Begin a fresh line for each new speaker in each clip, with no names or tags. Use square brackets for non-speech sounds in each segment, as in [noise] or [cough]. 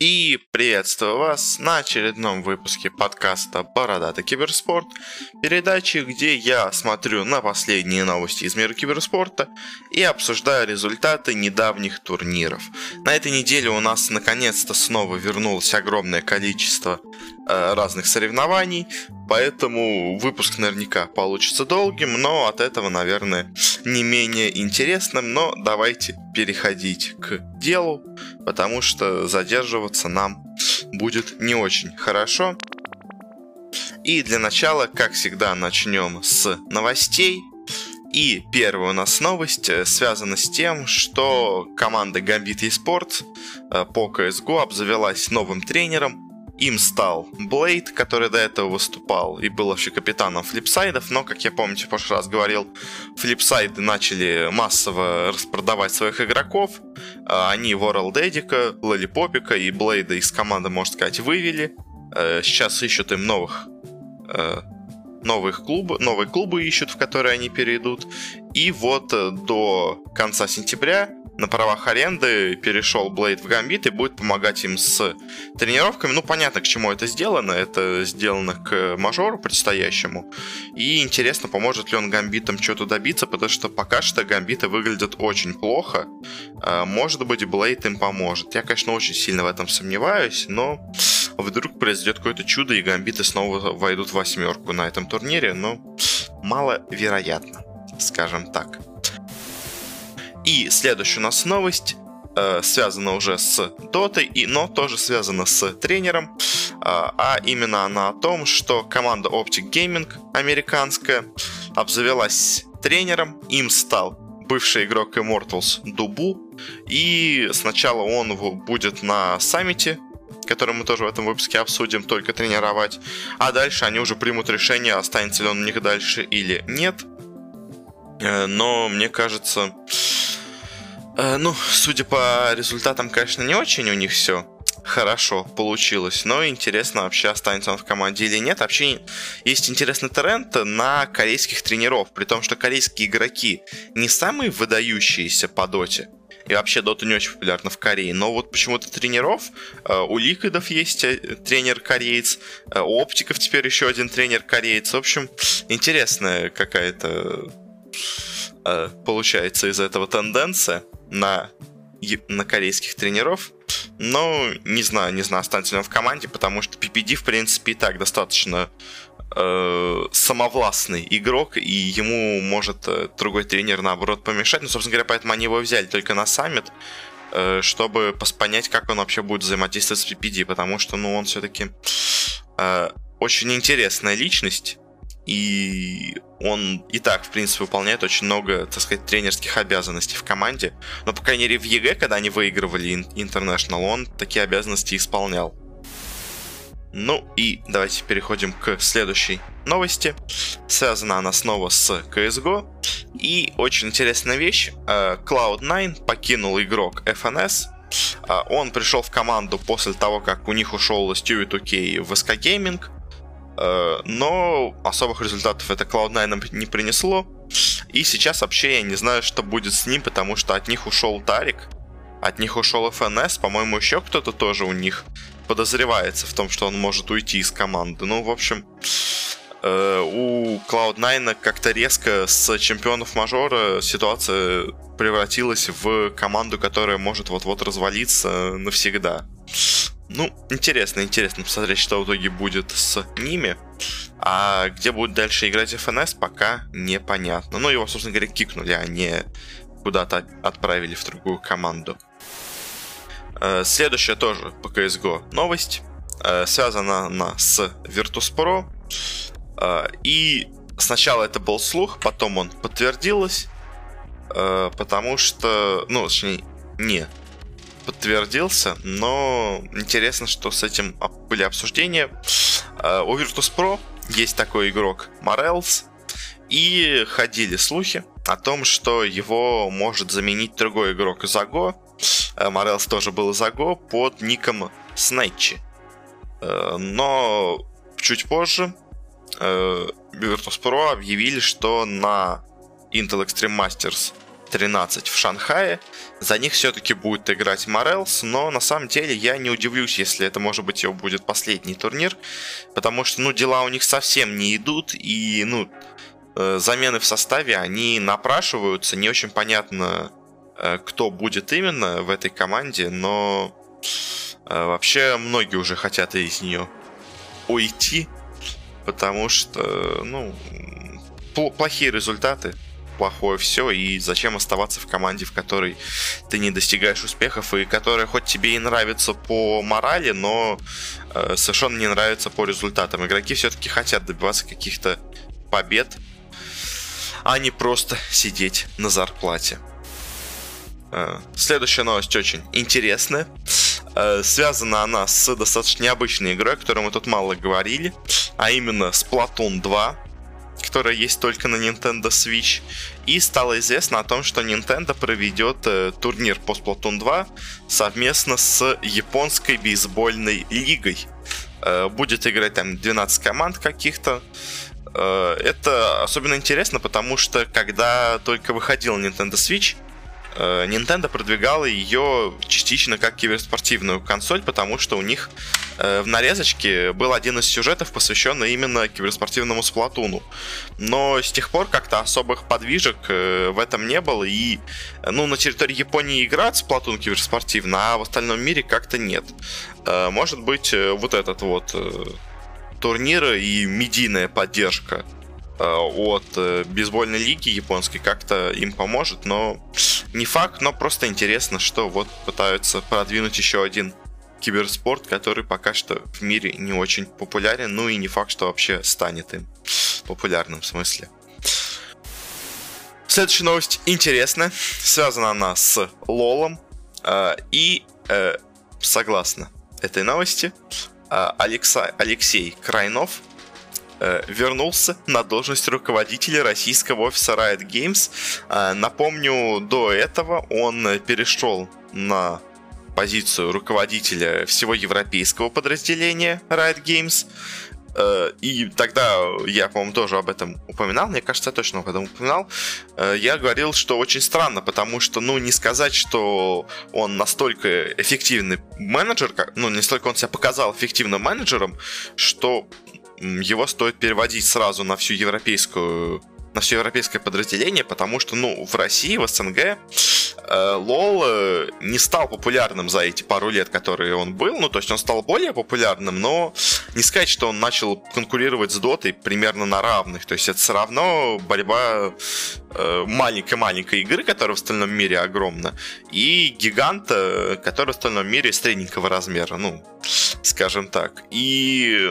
И приветствую вас на очередном выпуске подкаста «Бородатый киберспорт», передачи, где я смотрю на последние новости из мира киберспорта и обсуждаю результаты недавних турниров. На этой неделе у нас наконец-то снова вернулось огромное количество разных соревнований, поэтому выпуск наверняка получится долгим, но от этого, наверное, не менее интересным, но давайте переходить к делу потому что задерживаться нам будет не очень хорошо. И для начала, как всегда, начнем с новостей. И первая у нас новость э, связана с тем, что команда Gambit eSports э, по CSGO обзавелась новым тренером им стал Блейд, который до этого выступал и был вообще капитаном флипсайдов, но, как я помню, в прошлый раз говорил, флипсайды начали массово распродавать своих игроков. А они Ворл Дедика, Лолипопика и Блейда из команды, можно сказать, вывели. Э, сейчас ищут им новых э, новых клубы, новые клубы ищут, в которые они перейдут. И вот э, до конца сентября на правах аренды перешел Блейд в Гамбит и будет помогать им с тренировками. Ну, понятно, к чему это сделано. Это сделано к мажору предстоящему. И интересно, поможет ли он Гамбитам что-то добиться, потому что пока что Гамбиты выглядят очень плохо. А, может быть, Блейд им поможет. Я, конечно, очень сильно в этом сомневаюсь, но вдруг произойдет какое-то чудо, и Гамбиты снова войдут в восьмерку на этом турнире, но маловероятно, скажем так. И следующая у нас новость э, связана уже с Дотой, и, но тоже связана с тренером. Э, а именно она о том, что команда Optic Gaming американская обзавелась тренером. Им стал бывший игрок Immortals Дубу. И сначала он будет на саммите который мы тоже в этом выпуске обсудим, только тренировать. А дальше они уже примут решение, останется ли он у них дальше или нет. Э, но мне кажется, Э, ну, судя по результатам, конечно, не очень у них все хорошо получилось, но интересно, вообще останется он в команде или нет. Вообще есть интересный тренд на корейских тренеров, при том, что корейские игроки не самые выдающиеся по доте, и вообще Дота не очень популярна в Корее. Но вот почему-то тренеров, э, у Ликвидов есть э, тренер кореец, у Оптиков теперь еще один тренер кореец. В общем, интересная какая-то получается из этого тенденция на, на корейских тренеров. Но не знаю, не знаю, останется ли он в команде, потому что PPD, в принципе, и так достаточно э, самовластный игрок, и ему может э, другой тренер, наоборот, помешать. Ну, собственно говоря, поэтому они его взяли только на саммит, э, чтобы понять, как он вообще будет взаимодействовать с PPD, потому что, ну, он все-таки э, очень интересная личность, и он и так, в принципе, выполняет очень много, так сказать, тренерских обязанностей в команде. Но, по крайней мере, в EG, когда они выигрывали International, он такие обязанности исполнял. Ну и давайте переходим к следующей новости. Связана она снова с CSGO. И очень интересная вещь. Э, Cloud9 покинул игрок FNS. Э, он пришел в команду после того, как у них ушел Stewie 2K в SK Gaming. Э, но особых результатов это Cloud9 не принесло. И сейчас вообще я не знаю, что будет с ним, потому что от них ушел Тарик, от них ушел FNS, по-моему, еще кто-то тоже у них подозревается в том, что он может уйти из команды. Ну, в общем, э, у Cloud9 как-то резко с чемпионов мажора ситуация превратилась в команду, которая может вот-вот развалиться навсегда. Ну, интересно, интересно посмотреть, что в итоге будет с ними. А где будет дальше играть ФНС, пока непонятно. Ну, его, собственно говоря, кикнули, а не куда-то отправили в другую команду. Э, следующая тоже по CSGO новость. Э, связана она с Virtus.pro. Э, и сначала это был слух, потом он подтвердилось. Потому что, ну, точнее, не подтвердился, но интересно, что с этим были обсуждения. Э, у Virtus.pro есть такой игрок Morels, и ходили слухи о том, что его может заменить другой игрок Заго. Морелс э, тоже был Заго под ником Снэчи. Э, но чуть позже Virtus.pro объявили, что на Intel Extreme Masters 13 в Шанхае. За них все-таки будет играть Морелс, но на самом деле я не удивлюсь, если это, может быть, его будет последний турнир, потому что, ну, дела у них совсем не идут, и, ну, э, замены в составе, они напрашиваются, не очень понятно, э, кто будет именно в этой команде, но э, вообще многие уже хотят из нее уйти, потому что, ну, плохие результаты плохое все, и зачем оставаться в команде, в которой ты не достигаешь успехов, и которая хоть тебе и нравится по морали, но э, совершенно не нравится по результатам. Игроки все-таки хотят добиваться каких-то побед, а не просто сидеть на зарплате. Э, следующая новость очень интересная. Э, связана она с достаточно необычной игрой, о которой мы тут мало говорили, а именно с Splatoon 2 которая есть только на Nintendo Switch. И стало известно о том, что Nintendo проведет э, турнир по Splatoon 2 совместно с японской бейсбольной лигой. Э, будет играть там 12 команд каких-то. Э, это особенно интересно, потому что когда только выходил Nintendo Switch, Э, Nintendo продвигала ее частично как киберспортивную консоль, потому что у них в нарезочке был один из сюжетов, посвященный именно киберспортивному сплатуну. Но с тех пор как-то особых подвижек э, в этом не было, и ну, на территории Японии играют сплатун киберспортивно, а в остальном мире как-то нет. Может быть, вот этот вот турнир и медийная поддержка от бейсбольной лиги японской как-то им поможет, но не факт, но просто интересно, что вот пытаются продвинуть еще один киберспорт, который пока что в мире не очень популярен, ну и не факт, что вообще станет им популярным в смысле. Следующая новость интересная, связана она с Лолом, э, и э, согласно этой новости, э, Алекса, Алексей Крайнов Э, вернулся на должность руководителя российского офиса Riot Games. Э, напомню, до этого он перешел на позицию руководителя всего европейского подразделения Riot Games. Э, и тогда я, по-моему, тоже об этом упоминал, мне кажется, я точно об этом упоминал. Я говорил, что очень странно, потому что, ну, не сказать, что он настолько эффективный менеджер, ну, не столько он себя показал эффективным менеджером, что его стоит переводить сразу на всю европейскую на все европейское подразделение, потому что, ну, в России, в СНГ, э, лол э, не стал популярным за эти пару лет, которые он был. Ну, то есть он стал более популярным, но не сказать, что он начал конкурировать с Дотой примерно на равных. То есть это все равно борьба э, маленькой-маленькой игры, которая в остальном мире огромна, и гиганта, который в остальном мире средненького размера, ну, скажем так. И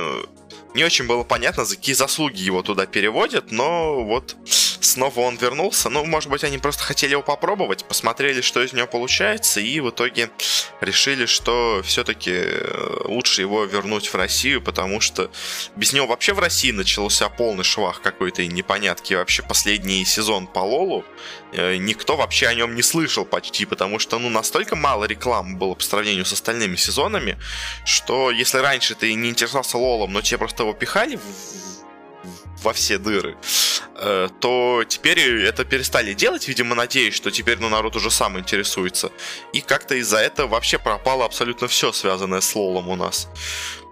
не очень было понятно, за какие заслуги его туда переводят, но вот снова он вернулся. Ну, может быть, они просто хотели его попробовать, посмотрели, что из него получается, и в итоге решили, что все-таки э, лучше его вернуть в Россию, потому что без него вообще в России начался полный швах какой-то непонятки. Вообще последний сезон по Лолу э, никто вообще о нем не слышал почти, потому что, ну, настолько мало рекламы было по сравнению с остальными сезонами, что если раньше ты не интересовался Лолом, но тебе просто его пихали во все дыры, э, то теперь это перестали делать, видимо, надеюсь, что теперь ну, народ уже сам интересуется. И как-то из-за этого вообще пропало абсолютно все, связанное с лолом у нас.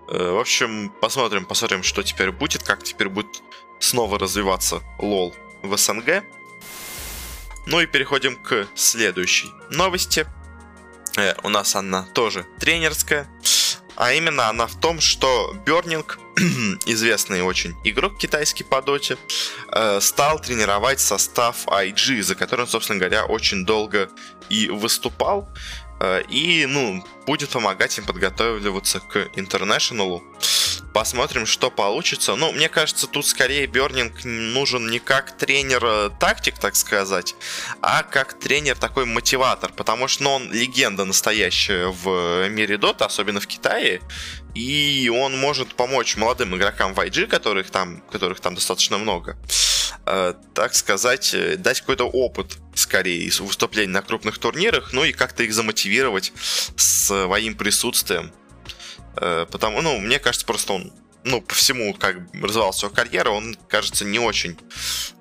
Э, в общем, посмотрим, посмотрим, что теперь будет, как теперь будет снова развиваться лол в СНГ. Ну и переходим к следующей новости. Э, у нас она тоже тренерская. А именно она в том, что Бернинг, [clears throat] известный очень игрок китайский по доте, э, стал тренировать состав IG, за который он, собственно говоря, очень долго и выступал. Э, и, ну, будет помогать им подготавливаться к интернешнлу. Посмотрим, что получится. Ну, мне кажется, тут скорее Бернинг нужен не как тренер-тактик, так сказать, а как тренер такой мотиватор, потому что ну, он легенда настоящая в мире Дота, особенно в Китае, и он может помочь молодым игрокам в IG, которых там, которых там достаточно много, э, так сказать, дать какой-то опыт скорее из выступлений на крупных турнирах, ну и как-то их замотивировать своим присутствием. Э, потому, ну, мне кажется, просто он ну, по всему, как развивалась его карьера, он кажется не очень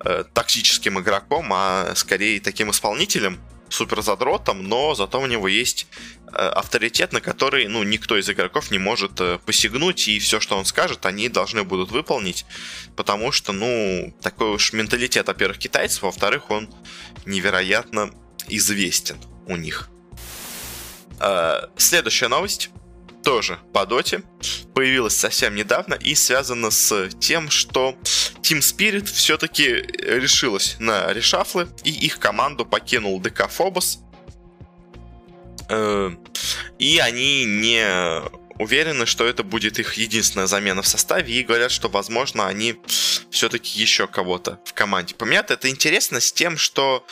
э, токсическим игроком, а скорее таким исполнителем, супер задротом, но зато у него есть э, авторитет, на который, ну, никто из игроков не может э, посягнуть, и все, что он скажет, они должны будут выполнить, потому что, ну, такой уж менталитет, во-первых, китайцев, во-вторых, он невероятно известен у них. Э, следующая новость тоже по доте, появилась совсем недавно и связана с тем, что Team Spirit все-таки решилась на решафлы, и их команду покинул ДК Фобос. Э, и они не уверены, что это будет их единственная замена в составе, и говорят, что, возможно, они все-таки еще кого-то в команде поменят. Это интересно с тем, что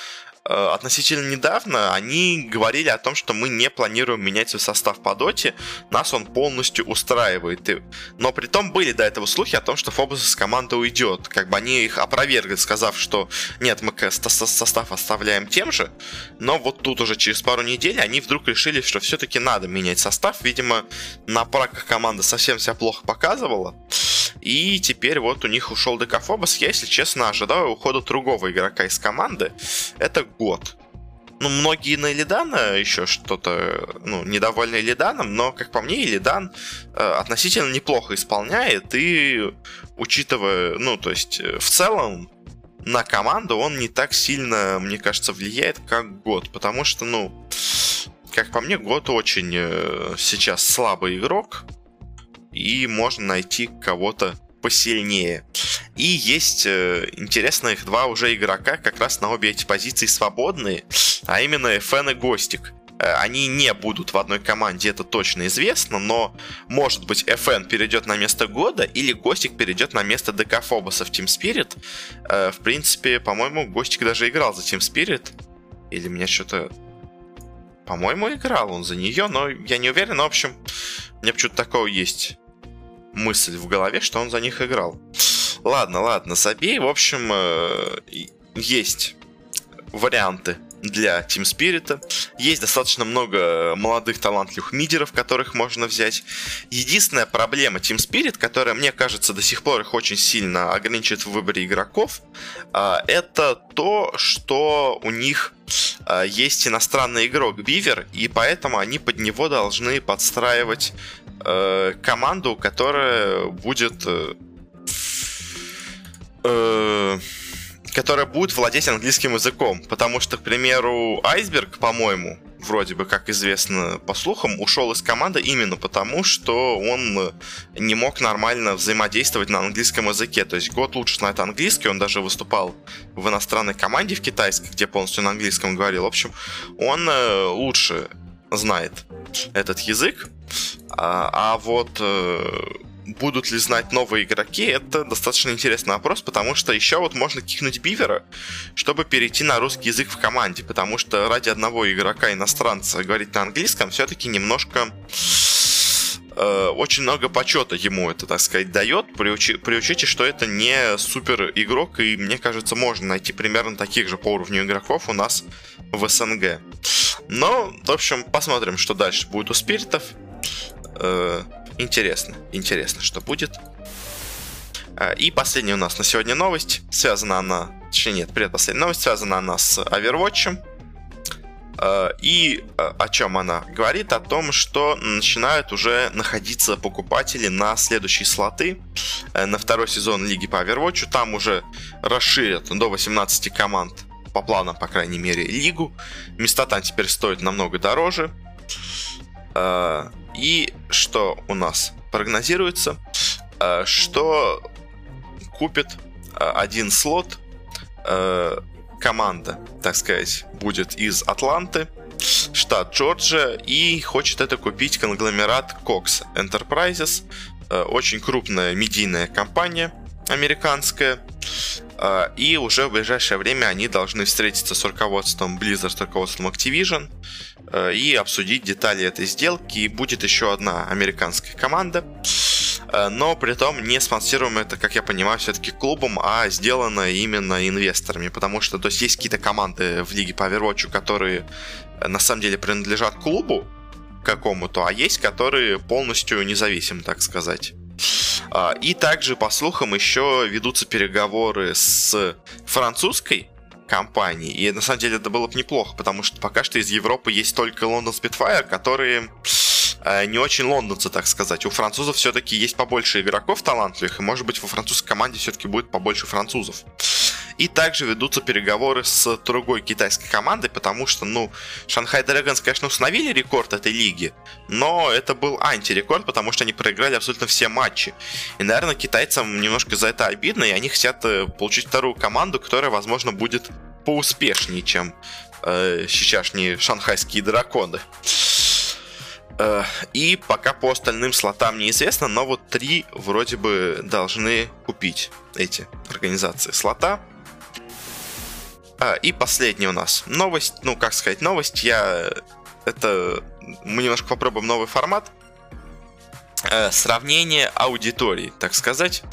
относительно недавно они говорили о том, что мы не планируем менять свой состав по доте, нас он полностью устраивает. Но при том были до этого слухи о том, что Фобос из команды уйдет. Как бы они их опровергли, сказав, что нет, мы состав оставляем тем же. Но вот тут уже через пару недель они вдруг решили, что все-таки надо менять состав. Видимо, на праках команда совсем себя плохо показывала. И теперь вот у них ушел Декафобос. Я, если честно, ожидаю ухода другого игрока из команды. Это год. Ну, многие на Илидана еще что-то, ну, недовольны Илиданом, но, как по мне, Илидан э, относительно неплохо исполняет, и учитывая, ну, то есть, э, в целом, на команду он не так сильно, мне кажется, влияет, как год, потому что, ну, как по мне, год очень э, сейчас слабый игрок, и можно найти кого-то посильнее. И есть э, интересно их два уже игрока, как раз на обе эти позиции свободные, а именно FN и Гостик. Э, они не будут в одной команде, это точно известно, но может быть FN перейдет на место года или Гостик перейдет на место ДК Фобоса в Team Spirit. Э, в принципе, по-моему, Гостик даже играл за Team Spirit. Или меня что-то... По-моему, играл он за нее, но я не уверен. Но, в общем, у меня почему-то такого есть мысль в голове, что он за них играл. Ладно, ладно, забей. В общем, э, есть варианты для Team Spirit. Есть достаточно много молодых талантливых мидеров, которых можно взять. Единственная проблема Team Spirit, которая, мне кажется, до сих пор их очень сильно ограничивает в выборе игроков, э, это то, что у них э, есть иностранный игрок Бивер, и поэтому они под него должны подстраивать э, команду, которая будет... Э, э, которая будет владеть английским языком. Потому что, к примеру, Айсберг, по-моему, вроде бы, как известно по слухам, ушел из команды именно потому, что он не мог нормально взаимодействовать на английском языке. То есть год лучше знает английский, он даже выступал в иностранной команде в китайской, где полностью на английском говорил. В общем, он э, лучше знает этот язык. А, а вот э, будут ли знать новые игроки, это достаточно интересный вопрос, потому что еще вот можно кикнуть Бивера, чтобы перейти на русский язык в команде, потому что ради одного игрока иностранца говорить на английском все-таки немножко э, очень много почета ему это, так сказать, дает, при, учи, при учете, что это не супер игрок, и мне кажется, можно найти примерно таких же по уровню игроков у нас в СНГ. Но, в общем, посмотрим, что дальше будет у спиритов. Э, интересно, интересно, что будет. Э, и последняя у нас на сегодня новость. Связана она, точнее нет, предпоследняя новость, связана она с Overwatch. Э, и о чем она говорит? О том, что начинают уже находиться покупатели на следующие слоты на второй сезон Лиги по Overwatch. Там уже расширят до 18 команд по планам, по крайней мере, лигу. Места там теперь стоят намного дороже. А, и что у нас прогнозируется? А, что купит а, один слот команда, так сказать, будет из Атланты, штат Джорджия, и хочет это купить конгломерат Cox Enterprises, очень крупная медийная компания американская, и уже в ближайшее время они должны встретиться с руководством Blizzard, с руководством Activision э, и обсудить детали этой сделки. И будет еще одна американская команда. Э, но при этом не спонсируем это, как я понимаю, все-таки клубом, а сделано именно инвесторами. Потому что то есть, есть какие-то команды в лиге по Overwatch, которые э, на самом деле принадлежат клубу какому-то, а есть, которые полностью независимы, так сказать. И также, по слухам, еще ведутся переговоры с французской компанией. И на самом деле это было бы неплохо, потому что пока что из Европы есть только Лондон Spitfire, которые э, не очень лондонцы, так сказать. У французов все-таки есть побольше игроков талантливых, и может быть во французской команде все-таки будет побольше французов. И также ведутся переговоры с другой китайской командой, потому что, ну, Шанхай Драгонс, конечно, установили рекорд этой лиги, но это был антирекорд, потому что они проиграли абсолютно все матчи. И, наверное, китайцам немножко за это обидно, и они хотят э, получить вторую команду, которая, возможно, будет поуспешнее, чем э, сейчасшние шанхайские драконы. Э, и пока по остальным слотам неизвестно, но вот три вроде бы должны купить эти организации слота. А, и последняя у нас новость, ну как сказать, новость, я... Это... Мы немножко попробуем новый формат. Э, сравнение аудитории, так сказать.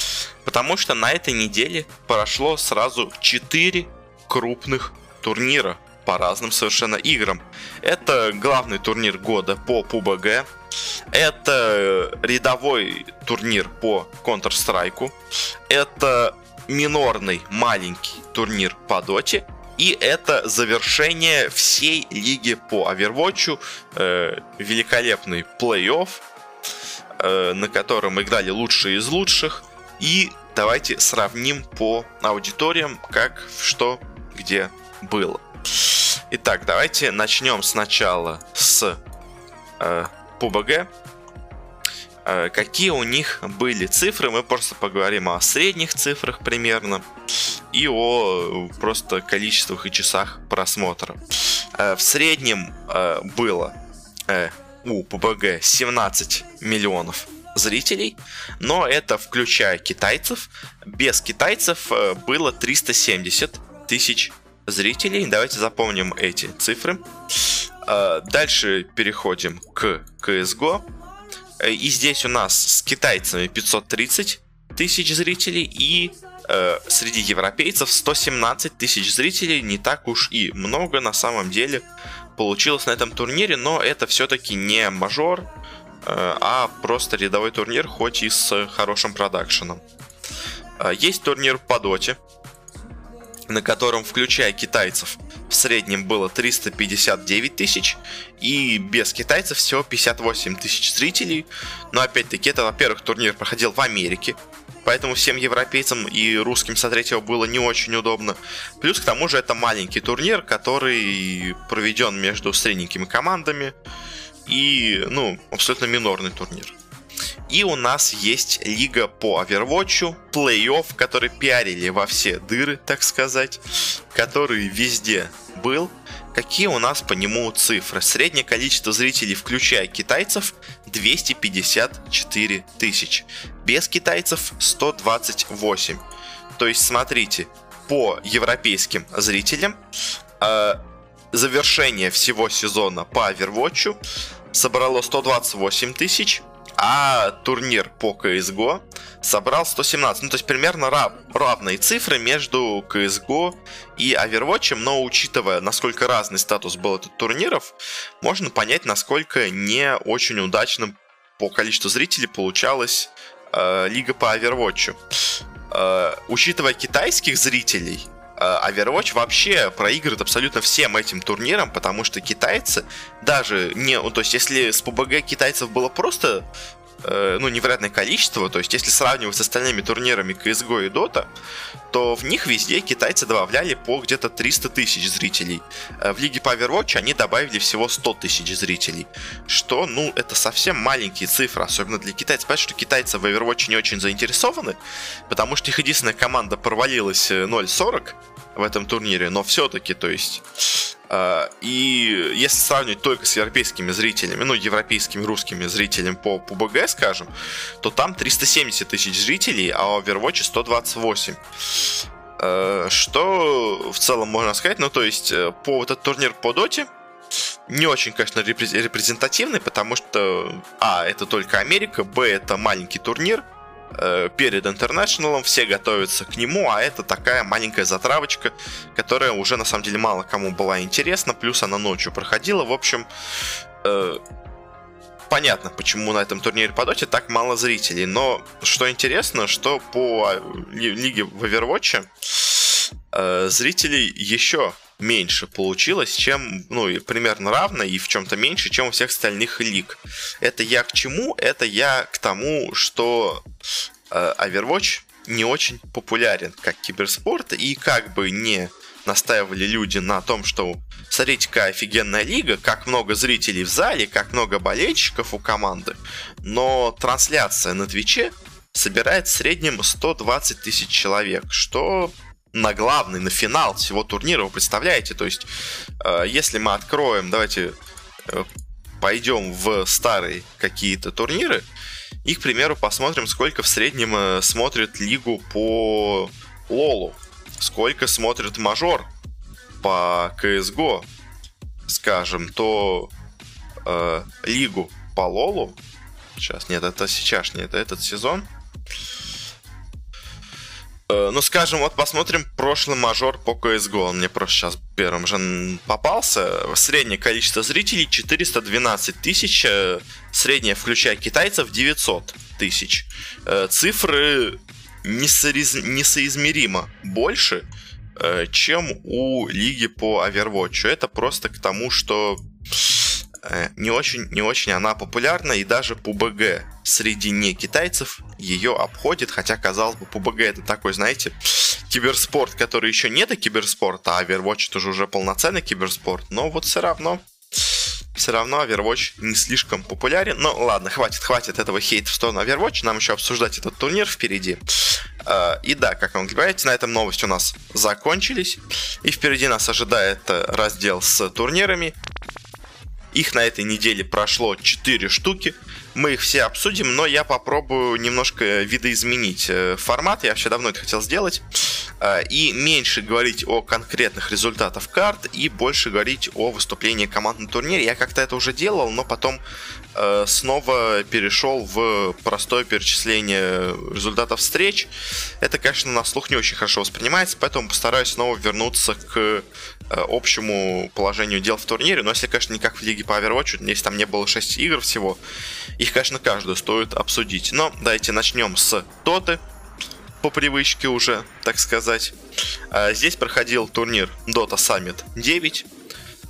Потому что на этой неделе прошло сразу 4 крупных турнира по разным совершенно играм. Это главный турнир года по PUBG. Это рядовой турнир по Counter-Strike. Это минорный маленький турнир по Доте. И это завершение всей лиги по Overwatch. Э, великолепный плей-офф, э, на котором играли лучшие из лучших. И давайте сравним по аудиториям, как, что, где было. Итак, давайте начнем сначала с э, PUBG. Э, какие у них были цифры? Мы просто поговорим о средних цифрах примерно и о просто количествах и часах просмотра. Э, в среднем э, было э, у PUBG 17 миллионов зрителей, но это включая китайцев. Без китайцев было 370 тысяч зрителей. Давайте запомним эти цифры. Дальше переходим к CSGO. И здесь у нас с китайцами 530 тысяч зрителей и э, среди европейцев 117 тысяч зрителей, не так уж и много на самом деле получилось на этом турнире, но это все-таки не мажор, э, а просто рядовой турнир, хоть и с хорошим продакшеном. Э, есть турнир по доте, на котором, включая китайцев, в среднем было 359 тысяч, и без китайцев всего 58 тысяч зрителей. Но опять-таки, это, во-первых, турнир проходил в Америке, поэтому всем европейцам и русским смотреть его было не очень удобно. Плюс к тому же это маленький турнир, который проведен между средненькими командами и, ну, абсолютно минорный турнир. И у нас есть лига по Overwatch, плей-офф, который пиарили во все дыры, так сказать, который везде был. Какие у нас по нему цифры? Среднее количество зрителей, включая китайцев, 254 тысяч. Без китайцев 128. То есть, смотрите, по европейским зрителям э, завершение всего сезона по Overwatch собрало 128 тысяч, а турнир по CSGO собрал 117. Ну, то есть примерно рав, равные цифры между CSGO и Overwatch, но учитывая, насколько разный статус был этих турниров, можно понять, насколько не очень удачным по количеству зрителей получалась э, лига по Overwatch. Э, учитывая китайских зрителей, Overwatch вообще проигрывает абсолютно всем этим турнирам, потому что китайцы даже не... То есть, если с PUBG китайцев было просто э, ну, невероятное количество. То есть, если сравнивать с остальными турнирами CSGO и Dota, то в них везде китайцы добавляли по где-то 300 тысяч зрителей. Э, в лиге по Overwatch они добавили всего 100 тысяч зрителей. Что, ну, это совсем маленькие цифры, особенно для китайцев. Понятно, что китайцы в Overwatch не очень заинтересованы, потому что их единственная команда провалилась 0.40 э, в этом турнире, но все-таки, то есть и если сравнивать только с европейскими зрителями, ну, европейскими русскими зрителями по PUBG, скажем, то там 370 тысяч зрителей, а у Overwatch 128. А, что в целом можно сказать, ну, то есть, э, по вот этот турнир по доте, не очень, конечно, репрезентативный, потому что, а, это только Америка, б, это маленький турнир, Э, перед интернешналом, все готовятся к нему, а это такая маленькая затравочка, которая уже на самом деле мало кому была интересна, плюс она ночью проходила. В общем, э, понятно, почему на этом турнире по доте так мало зрителей. Но что интересно, что по а, лиге в Overwatch э, зрителей еще меньше получилось, чем, ну, примерно равно и в чем-то меньше, чем у всех остальных лиг. Это я к чему? Это я к тому, что э, Overwatch не очень популярен как киберспорт, и как бы не настаивали люди на том, что смотрите, какая офигенная лига, как много зрителей в зале, как много болельщиков у команды, но трансляция на Твиче собирает в среднем 120 тысяч человек, что на главный, на финал всего турнира, вы представляете? То есть, э, если мы откроем, давайте э, пойдем в старые какие-то турниры, и, к примеру, посмотрим, сколько в среднем э, смотрит лигу по Лолу, сколько смотрит мажор по CSGO, скажем, то э, лигу по Лолу, сейчас, нет, это сейчас, нет, это этот сезон, ну, скажем, вот посмотрим прошлый мажор по CSGO. Он мне просто сейчас первым же попался. Среднее количество зрителей 412 тысяч. Э, среднее, включая китайцев, 900 тысяч. Э, цифры несоиз... несоизмеримо больше, чем у лиги по Overwatch. Это просто к тому, что не очень, не очень она популярна, и даже PUBG среди не китайцев ее обходит, хотя, казалось бы, PUBG это такой, знаете, киберспорт, который еще не до киберспорта, а Overwatch это же уже полноценный киберспорт, но вот все равно все равно Overwatch не слишком популярен. Но ладно, хватит, хватит этого хейта в сторону Overwatch. Нам еще обсуждать этот турнир впереди. А, и да, как вы говорите, на этом новости у нас закончились. И впереди нас ожидает э, раздел с турнирами. Их на этой неделе прошло 4 штуки. Мы их все обсудим, но я попробую немножко видоизменить э, формат. Я вообще давно это хотел сделать. Э, и меньше говорить о конкретных результатах карт и больше говорить о выступлении команд на турнире. Я как-то это уже делал, но потом э, снова перешел в простое перечисление результатов встреч. Это, конечно, на слух не очень хорошо воспринимается, поэтому постараюсь снова вернуться к общему положению дел в турнире. Но если, конечно, не как в лиге по Overwatch, если там не было 6 игр всего, их, конечно, каждую стоит обсудить. Но давайте начнем с Тоты. По привычке уже, так сказать. А, здесь проходил турнир Dota Summit 9.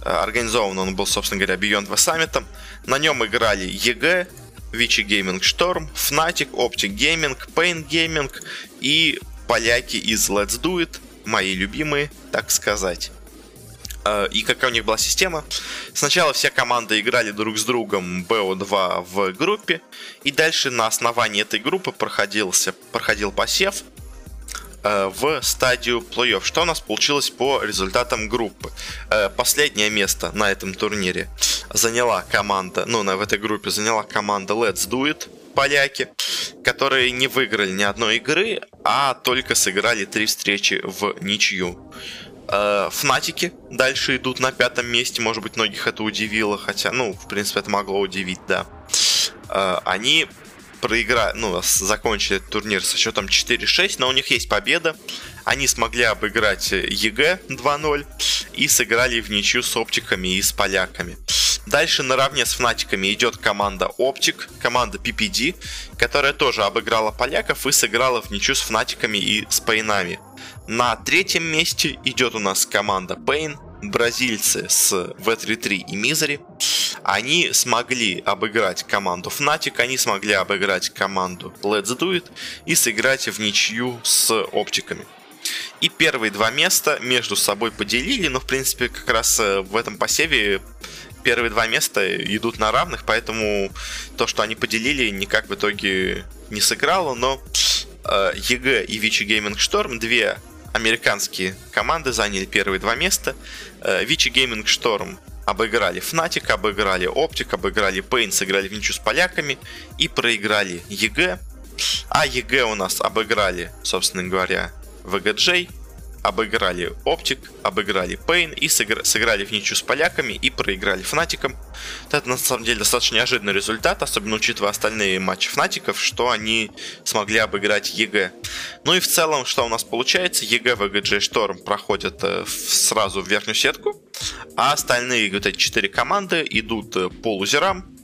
А, организован он был, собственно говоря, Beyond the Summit. На нем играли EG, Vichy Gaming Storm, Fnatic, Optic Gaming, Pain Gaming и поляки из Let's Do It, мои любимые, так сказать. Э, и какая у них была система. Сначала все команды играли друг с другом BO2 в группе, и дальше на основании этой группы проходился, проходил посев э, в стадию плей-офф. Что у нас получилось по результатам группы? Э, последнее место на этом турнире заняла команда, ну, в этой группе заняла команда Let's Do It, поляки, которые не выиграли ни одной игры, а только сыграли три встречи в ничью. Э, Фнатики дальше идут на пятом месте. Может быть, многих это удивило, хотя, ну, в принципе, это могло удивить, да. Э, они проиграли, ну, закончили этот турнир со счетом 4-6, но у них есть победа. Они смогли обыграть EG 2-0 и сыграли в ничью с оптиками и с поляками. Дальше наравне с фнатиками идет команда Оптик, команда PPD, которая тоже обыграла поляков и сыграла в ничью с фнатиками и с пейнами. На третьем месте идет у нас команда Pain, бразильцы с V33 и Misery. Они смогли обыграть команду Fnatic, они смогли обыграть команду Let's Do It и сыграть в ничью с оптиками. И первые два места между собой поделили, но в принципе как раз э, в этом посеве первые два места идут на равных, поэтому то, что они поделили, никак в итоге не сыграло, но э, EG и Vici Gaming Storm, две американские команды заняли первые два места. Vici Gaming Storm обыграли Fnatic, обыграли Optic, обыграли Pain, сыграли в ничью с поляками и проиграли EG. А EG у нас обыграли, собственно говоря, VGJ, обыграли Optic, обыграли Pain и сыграли в ничью с поляками и проиграли Фнатикам. Это на самом деле достаточно неожиданный результат, особенно учитывая остальные матчи Фнатиков, что они смогли обыграть EG. Ну и в целом, что у нас получается, EG, VGJ Storm проходят э, сразу в верхнюю сетку, а остальные вот эти четыре команды идут э, по лузерам,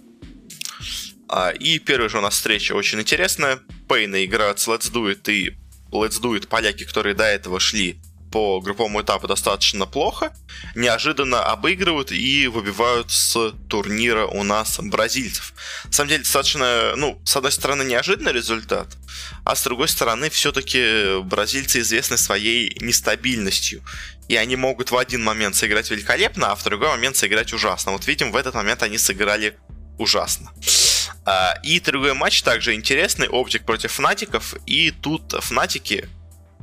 А, и первая же у нас встреча очень интересная. Пейна играют с Let's Do It и Let's Do It поляки, которые до этого шли по групповому этапу достаточно плохо, неожиданно обыгрывают и выбивают с турнира у нас бразильцев. На самом деле, достаточно, ну, с одной стороны, неожиданный результат, а с другой стороны, все-таки бразильцы известны своей нестабильностью. И они могут в один момент сыграть великолепно, а в другой момент сыграть ужасно. Вот видим, в этот момент они сыграли ужасно. А, и другой матч также интересный, Оптик против Фнатиков, и тут Фнатики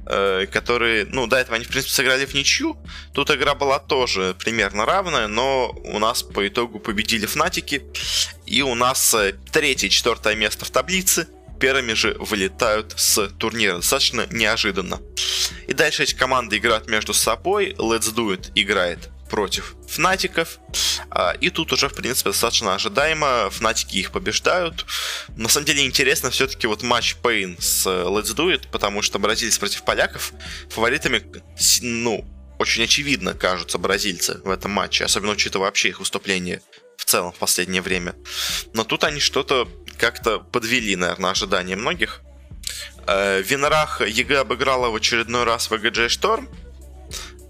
которые, ну, до этого они, в принципе, сыграли в ничью. Тут игра была тоже примерно равная, но у нас по итогу победили Фнатики. И у нас э, третье четвертое место в таблице. Первыми же вылетают с турнира. Достаточно неожиданно. И дальше эти команды играют между собой. Let's Do It играет против Фнатиков. А, и тут уже, в принципе, достаточно ожидаемо. Фнатики их побеждают. На самом деле интересно все-таки вот матч Pain с э, Let's Do It, потому что бразильцы против поляков фаворитами, ну, очень очевидно кажутся бразильцы в этом матче, особенно учитывая вообще их выступление в целом в последнее время. Но тут они что-то как-то подвели, наверное, ожидания многих. Э, В винрах EG обыграла в очередной раз VGJ Storm.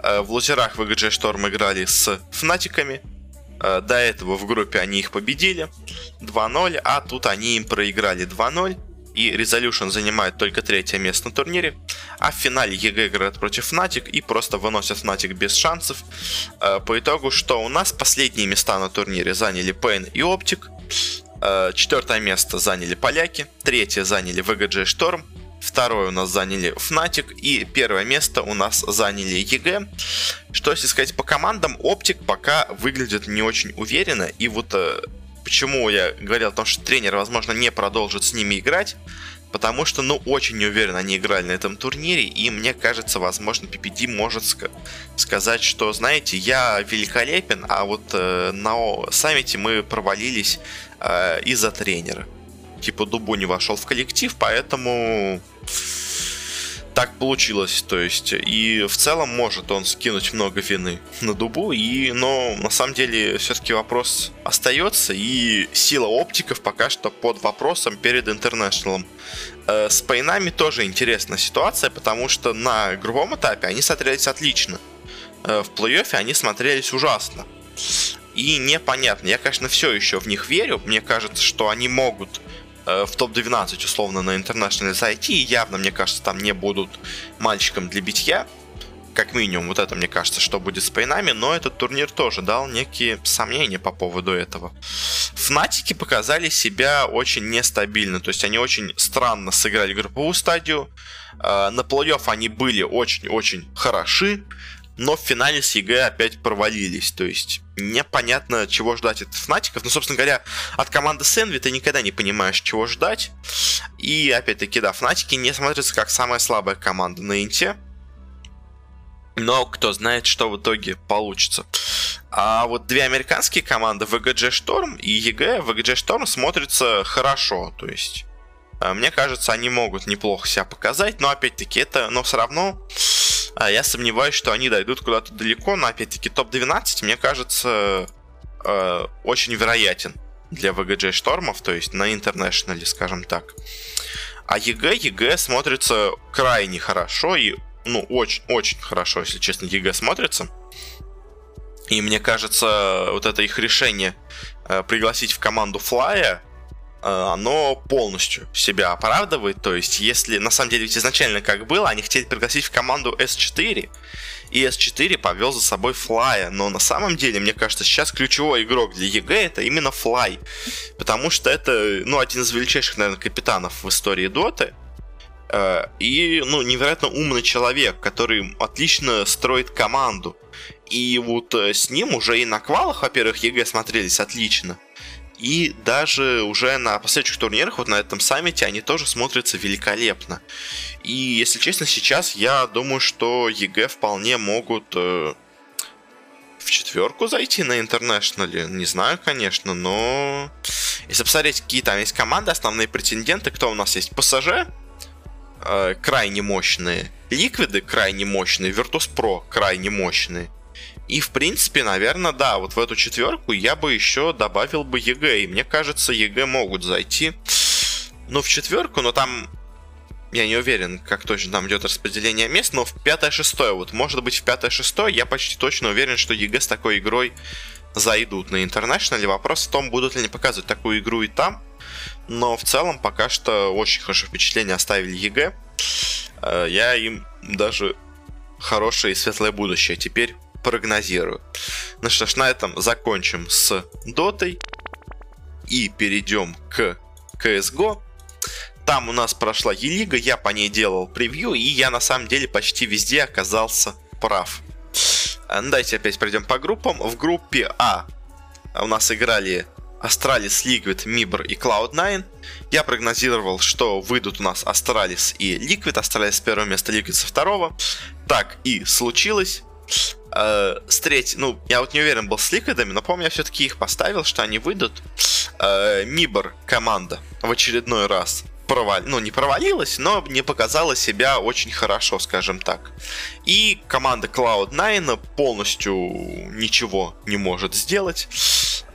Э, в лузерах VGJ Storm играли с Фнатиками. Э, до этого в группе они их победили 2-0, а тут они им проиграли 2-0. И Resolution занимает только третье место на турнире. А в финале EG играет против Fnatic и просто выносят Fnatic без шансов. Э, по итогу, что у нас последние места на турнире заняли Pain и Optic. Четвертое место заняли поляки. Третье заняли VGJ Storm. Второе у нас заняли Fnatic. И первое место у нас заняли EG. Что если сказать по командам, Optic пока выглядит не очень уверенно. И вот э, почему я говорил о том, что тренер, возможно, не продолжит с ними играть. Потому что, ну, очень неуверенно они играли на этом турнире, и мне кажется, возможно, PPD может ска- сказать, что, знаете, я великолепен, а вот э, на саммите мы провалились э, из-за тренера типа Дубу не вошел в коллектив, поэтому так получилось, то есть, и в целом может он скинуть много вины на Дубу, и, но на самом деле все-таки вопрос остается, и сила оптиков пока что под вопросом перед Интернешнлом. Э, с Пейнами тоже интересная ситуация, потому что на групповом этапе они смотрелись отлично, э, в плей-оффе они смотрелись ужасно. И непонятно, я, конечно, все еще в них верю, мне кажется, что они могут в топ-12 условно на International зайти, и явно, мне кажется, там не будут мальчиком для битья. Как минимум, вот это, мне кажется, что будет с Пейнами, но этот турнир тоже дал некие сомнения по поводу этого. Фнатики показали себя очень нестабильно, то есть они очень странно сыграли групповую стадию. Э, на плей-офф они были очень-очень хороши, но в финале с EG опять провалились. То есть непонятно, чего ждать от Фнатиков. Ну, собственно говоря, от команды с EnVy ты никогда не понимаешь, чего ждать. И, опять-таки, да, Фнатики не смотрятся как самая слабая команда на Инте. Но кто знает, что в итоге получится. А вот две американские команды, VGJ Storm и EG, VGJ Storm смотрятся хорошо. То есть, э, мне кажется, они могут неплохо себя показать. Но, опять-таки, это, но все равно я сомневаюсь, что они дойдут куда-то далеко, но опять-таки топ-12, мне кажется, э, очень вероятен для VGJ Штормов, то есть на интернешнале, скажем так. А EG, EG смотрится крайне хорошо и, ну, очень-очень хорошо, если честно, EG смотрится. И мне кажется, вот это их решение э, пригласить в команду Флая, оно полностью себя оправдывает. То есть, если на самом деле ведь изначально как было, они хотели пригласить в команду S4, и S4 повел за собой Флая. Но на самом деле, мне кажется, сейчас ключевой игрок для EG это именно Флай. Потому что это, ну, один из величайших, наверное, капитанов в истории Доты. Э, и, ну, невероятно умный человек, который отлично строит команду. И вот э, с ним уже и на квалах, во-первых, EG смотрелись отлично. И даже уже на последующих турнирах, вот на этом саммите, они тоже смотрятся великолепно. И, если честно, сейчас я думаю, что EG вполне могут э, в четверку зайти на интернешнале. Не знаю, конечно, но... Если посмотреть, какие там есть команды, основные претенденты, кто у нас есть? PSG, э, крайне мощные. Ликвиды крайне мощные. Virtus.pro крайне мощные. И, в принципе, наверное, да, вот в эту четверку я бы еще добавил бы EG. И мне кажется, EG могут зайти. Ну, в четверку, но там я не уверен, как точно там идет распределение мест, но в 5-6, вот может быть в 5-6 я почти точно уверен, что EG с такой игрой зайдут на интернешнале. Вопрос в том, будут ли они показывать такую игру и там. Но в целом пока что очень хорошее впечатление оставили EG. Э, я им даже хорошее и светлое будущее теперь прогнозирую. Ну что ж, на этом закончим с Дотой и перейдем к CSGO. Там у нас прошла Елига, я по ней делал превью, и я на самом деле почти везде оказался прав. Э, давайте опять пройдем по группам. В группе А у нас играли Astralis, Liquid, Mibr и Cloud9. Я прогнозировал, что выйдут у нас Astralis и Liquid. Astralis с первого места, Liquid со второго. Так и случилось. Э, с третьей, ну, я вот не уверен был с Liquid'ами, но помню, я все-таки их поставил, что они выйдут. Э, Mibr команда в очередной раз провал... ну, не провалилась, но не показала себя очень хорошо, скажем так. И команда Cloud9 полностью ничего не может сделать.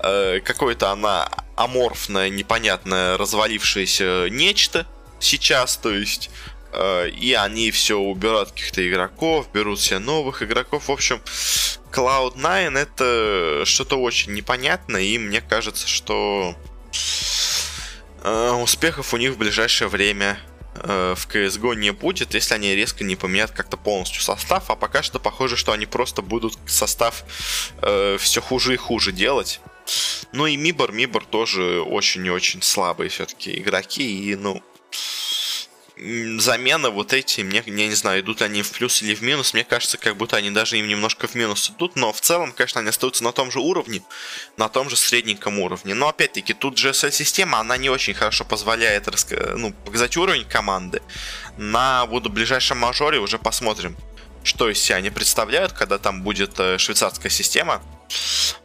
Э, Какое-то она аморфное, непонятное, развалившееся нечто сейчас, то есть э, и они все убирают каких-то игроков, берут себе новых игроков. В общем, Cloud9 это что-то очень непонятное, и мне кажется, что Э, успехов у них в ближайшее время э, в CSGO не будет, если они резко не поменяют как-то полностью состав, а пока что похоже, что они просто будут состав э, все хуже и хуже делать. Ну и Мибор, Мибор тоже очень и очень слабые все-таки игроки, и ну замены вот эти, мне, я не знаю, идут они в плюс или в минус, мне кажется, как будто они даже им немножко в минус идут, но в целом, конечно, они остаются на том же уровне, на том же средненьком уровне. Но опять-таки, тут GSL-система, она не очень хорошо позволяет ну, показать уровень команды. На вот ближайшем мажоре уже посмотрим, что из себя они представляют, когда там будет э, швейцарская система.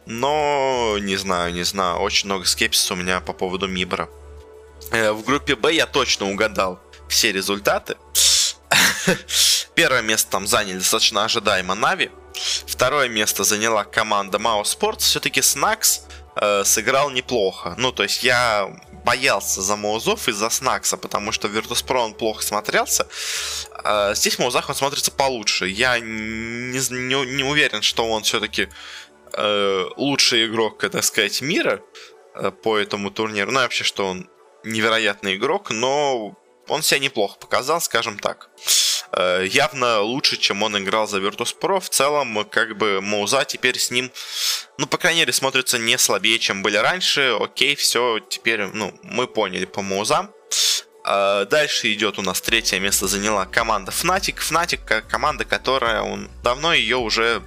Но не знаю, не знаю, очень много скепсиса у меня по поводу Мибра. Э, в группе Б я точно угадал все результаты. [laughs] Первое место там заняли достаточно ожидаемо Нави. Второе место заняла команда Mao Sports. Все-таки Снакс э, сыграл неплохо. Ну, то есть я боялся за Маузов из-за Снакса, потому что Virtus.pro он плохо смотрелся. Э, здесь Маузах он смотрится получше. Я не, не, не уверен, что он все-таки э, лучший игрок, так сказать, мира э, по этому турниру. Ну, вообще, что он невероятный игрок, но он себя неплохо показал, скажем так. Э, явно лучше, чем он играл за Virtus.pro. В целом, как бы Мауза теперь с ним, ну, по крайней мере, смотрится не слабее, чем были раньше. Окей, все, теперь, ну, мы поняли по Маузам. Э, дальше идет у нас третье место заняла команда Fnatic. Fnatic команда, которая он давно ее уже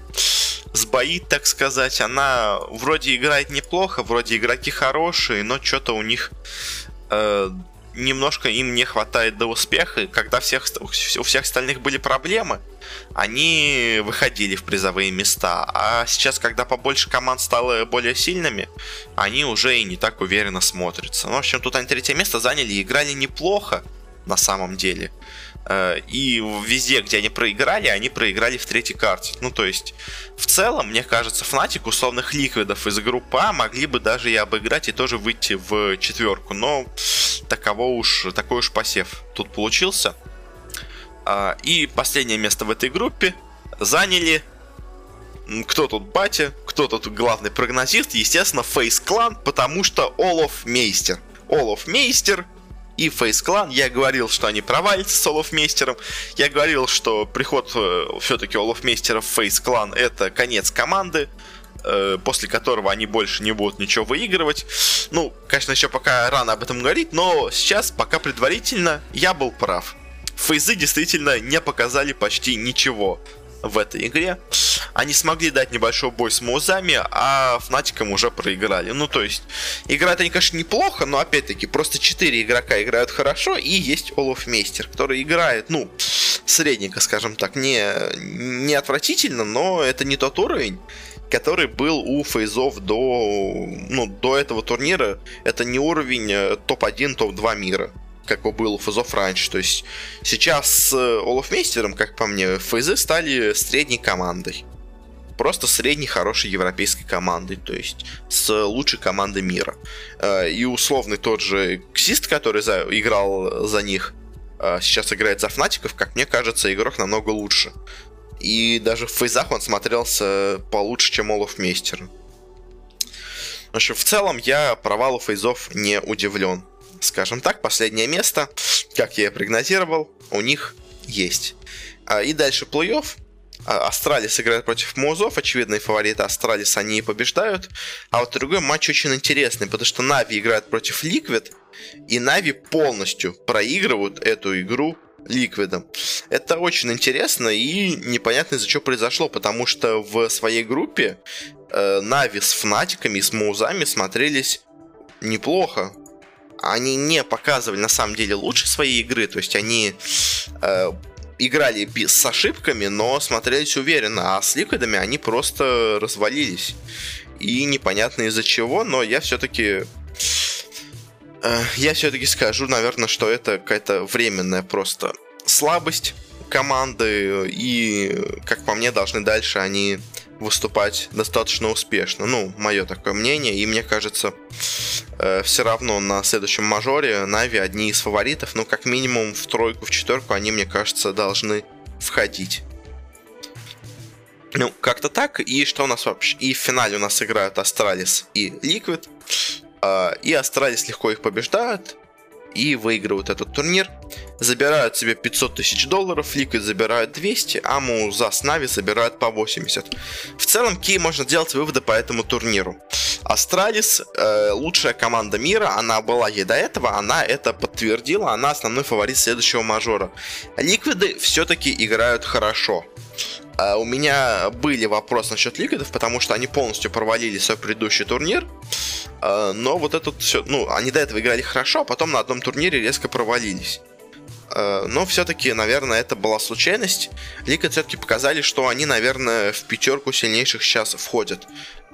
сбоит, так сказать. Она вроде играет неплохо, вроде игроки хорошие, но что-то у них э, немножко им не хватает до успеха, и когда всех, у всех остальных были проблемы, они выходили в призовые места. А сейчас, когда побольше команд стало более сильными, они уже и не так уверенно смотрятся. Ну, в общем, тут они третье место заняли и играли неплохо на самом деле. Э, и везде, где они проиграли, они проиграли в третьей карте. Ну, то есть, в целом, мне кажется, Fnatic условных ликвидов из группы А могли бы даже и обыграть и тоже выйти в четверку. Но таково уж, такой уж посев тут получился. А, и последнее место в этой группе заняли кто тут батя, кто тут главный прогнозист, естественно, Фейс Клан, потому что Олаф Мейстер. Олаф Мейстер и Фейс Клан. Я говорил, что они провалятся с Олаф Мейстером. Я говорил, что приход все-таки Олаф Мейстера в Фейс Клан это конец команды э, после которого они больше не будут ничего выигрывать. Ну, конечно, еще пока рано об этом говорить, но сейчас, пока предварительно, я был прав. Фейзы действительно не показали почти ничего в этой игре. Они смогли дать небольшой бой с Маузами, а Фнатиком уже проиграли. Ну, то есть, играют они, конечно, неплохо, но, опять-таки, просто 4 игрока играют хорошо, и есть Олаф Мейстер, который играет, ну, средненько, скажем так, не, не отвратительно, но это не тот уровень, который был у фейзов до, ну, до этого турнира. Это не уровень э, топ-1, топ-2 мира как был у фейзов раньше. То есть сейчас с Олафмейстером, как по мне, фейзы стали средней командой. просто средней хорошей европейской командой, то есть с лучшей командой мира. Э, и условный тот же Ксист, который за, играл за них, э, сейчас играет за Фнатиков, как мне кажется, игрок намного лучше. И даже в FaZe ах он смотрелся получше, чем olofmeister. В общем, в целом я провалу FaZe ов не удивлен. Скажем так, последнее место, как я и прогнозировал, у них есть. А, и дальше плей-офф. А, Astralis играет против mouz ов, очевидные фавориты Astralis, они побеждают. А вот другой матч очень интересный, потому что Navi играет против Liquid, и Navi полностью проигрывают эту игру Ликвидом. Это очень интересно и непонятно из-за чего произошло, потому что в своей группе э, Нави с Фнатиками и с Маузами смотрелись неплохо. Они не показывали на самом деле лучше своей игры, то есть они э, играли с ошибками, но смотрелись уверенно, а с ликвидами они просто развалились. И непонятно из-за чего, но я все-таки... Э, я все-таки скажу, наверное, что это какая-то временная просто слабость команды, и, как по мне, должны дальше они выступать достаточно успешно. Ну, мое такое мнение. И мне кажется, э, все равно на следующем мажоре Navi одни из фаворитов. Ну, как минимум в тройку, в четверку они, мне кажется, должны входить. Ну, как-то так. И что у нас вообще? И в финале у нас играют Astralis и Liquid. Э, и Astralis легко их побеждают и выигрывают этот турнир. Забирают себе 500 тысяч долларов, Liquid забирают 200, а mouz а с Navi забирают по 80. В целом, какие можно делать выводы по этому турниру? Astralis э, лучшая команда мира, она была ей до этого, она это подтвердила, она основной фаворит следующего мажора. Liquid ы все-таки играют хорошо. Э, у меня были вопросы насчет Liquid ов, потому что они полностью провалили свой предыдущий турнир. Uh, но вот этот все, ну, они до этого играли хорошо, а потом на одном турнире резко провалились. Uh, но все-таки, наверное, это была случайность. Лика все-таки показали, что они, наверное, в пятерку сильнейших сейчас входят.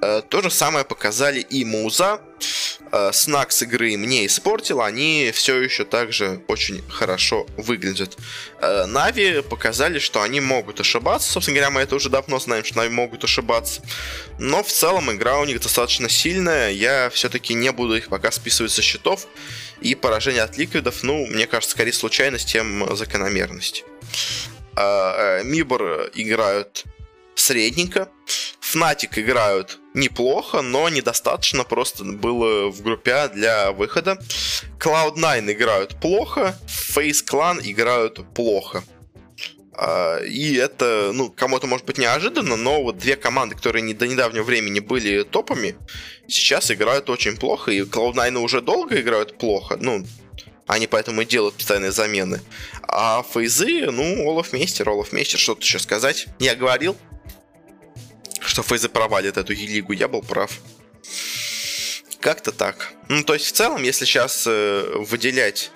Э, то же самое показали и Муза. Э, снак с игры мне испортил, они все еще также очень хорошо выглядят. Э, Нави показали, что они могут ошибаться. Собственно говоря, мы это уже давно знаем, что Нави могут ошибаться. Но в целом игра у них достаточно сильная. Я все-таки не буду их пока списывать со счетов. И поражение от ликвидов, ну, мне кажется, скорее случайность, чем закономерность. Мибор играют средненько. Fnatic играют неплохо, но недостаточно просто было в группе А для выхода. Cloud9 играют плохо, Face Clan играют плохо. А, и это, ну, кому-то может быть неожиданно, но вот две команды, которые не, до недавнего времени были топами, сейчас играют очень плохо, и Cloud9 уже долго играют плохо, ну, они поэтому и делают постоянные замены. А фейзы, ну, Олаф Мейстер, Олаф Мейстер, что-то еще сказать? Я говорил, что Фейзы провалит эту лигу, я был прав. Как-то так. Ну, то есть, в целом, если сейчас э, выделять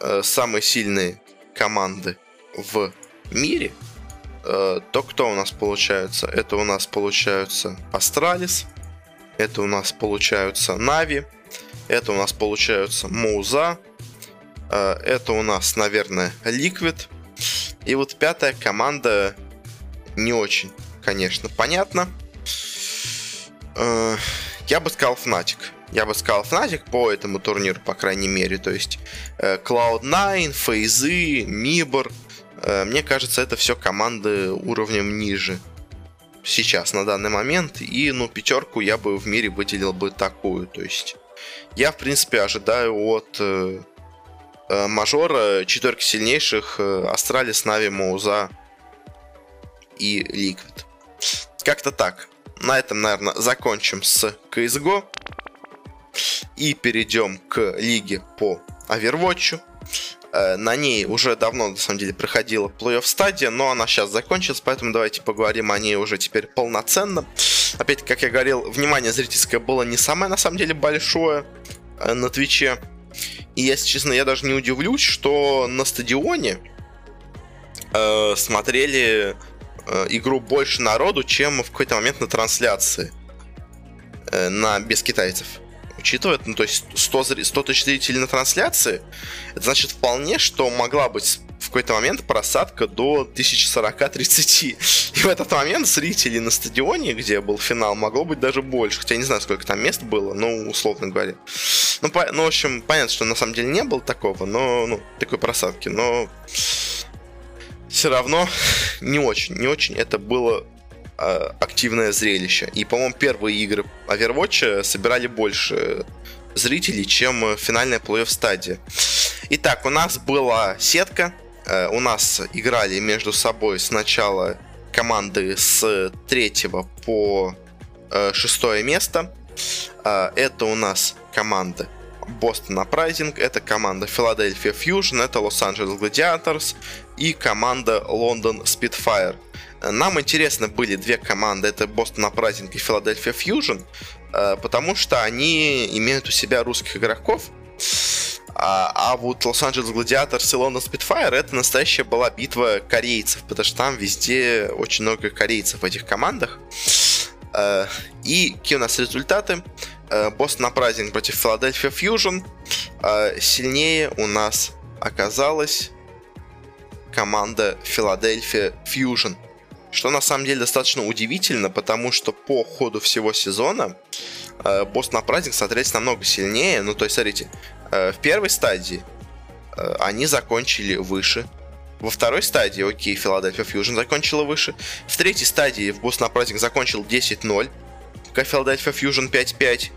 э, самые сильные команды в мире, э, то кто у нас получается? Это у нас получаются Astralis, это у нас получаются Navi, это у нас получаются mouz а, э, это у нас, наверное, Liquid. И вот пятая команда не очень конечно, понятно. Э, я бы сказал Fnatic. Я бы сказал Fnatic по этому турниру, по крайней мере. То есть э, Cloud9, FaZe ы, MIBR. Э, мне кажется, это все команды уровнем ниже. Сейчас, на данный момент. И, ну, пятерку я бы в мире выделил бы такую. То есть я, в принципе, ожидаю от мажора четверки сильнейших Astralis, Navi, mouz а и Liquid. Как-то так. На этом, наверное, закончим с CSGO. И перейдем к лиге по Overwatch. Э, на ней уже давно, на самом деле, проходила плей-офф стадия, но она сейчас закончилась, поэтому давайте поговорим о ней уже теперь полноценно. Опять, как я говорил, внимание зрительское было не самое, на самом деле, большое э, на Твиче. И, если честно, я даже не удивлюсь, что на стадионе э, смотрели игру больше народу, чем в какой-то момент на трансляции э, на без китайцев. Учитывая, ну, то есть 100, 100 тысяч зрителей на трансляции, это значит вполне, что могла быть в какой-то момент просадка до 1040-30. И в этот момент зрителей на стадионе, где был финал, могло быть даже больше. Хотя я не знаю, сколько там мест было, ну, условно говоря. Ну, по, ну, в общем, понятно, что на самом деле не было такого, но, ну, такой просадки. Но все равно не очень, не очень это было э, активное зрелище. И, по-моему, первые игры Overwatch собирали больше зрителей, чем финальная плей-офф стадия. Итак, у нас была сетка. Э, у нас играли между собой сначала команды с третьего по э, шестое место. Э, это у нас команды Бостон Uprising, это команда Philadelphia Fusion, это Los-Angeles Gladiators и команда London Spitfire. Нам интересны были две команды, это Boston Uprising и Philadelphia Fusion, потому что они имеют у себя русских игроков, а, а вот Лос-Анджелес Гладиаторс и Лондон Спитфайр это настоящая была битва корейцев, потому что там везде очень много корейцев в этих командах. Э, и какие у нас результаты? Бостон Апрайзинг против Филадельфия Фьюжн. Э, сильнее у нас оказалась команда Philadelphia Fusion. Что на самом деле достаточно удивительно, потому что по ходу всего сезона Boston Uprising смотрелись намного сильнее. Ну, то есть, смотрите, Э, в первой стадии э, они закончили выше. Во второй стадии, окей, Philadelphia Fusion закончила выше. В третьей стадии в Boston Uprising закончил 10-0, пока Филадельфия Фьюжн 5-5.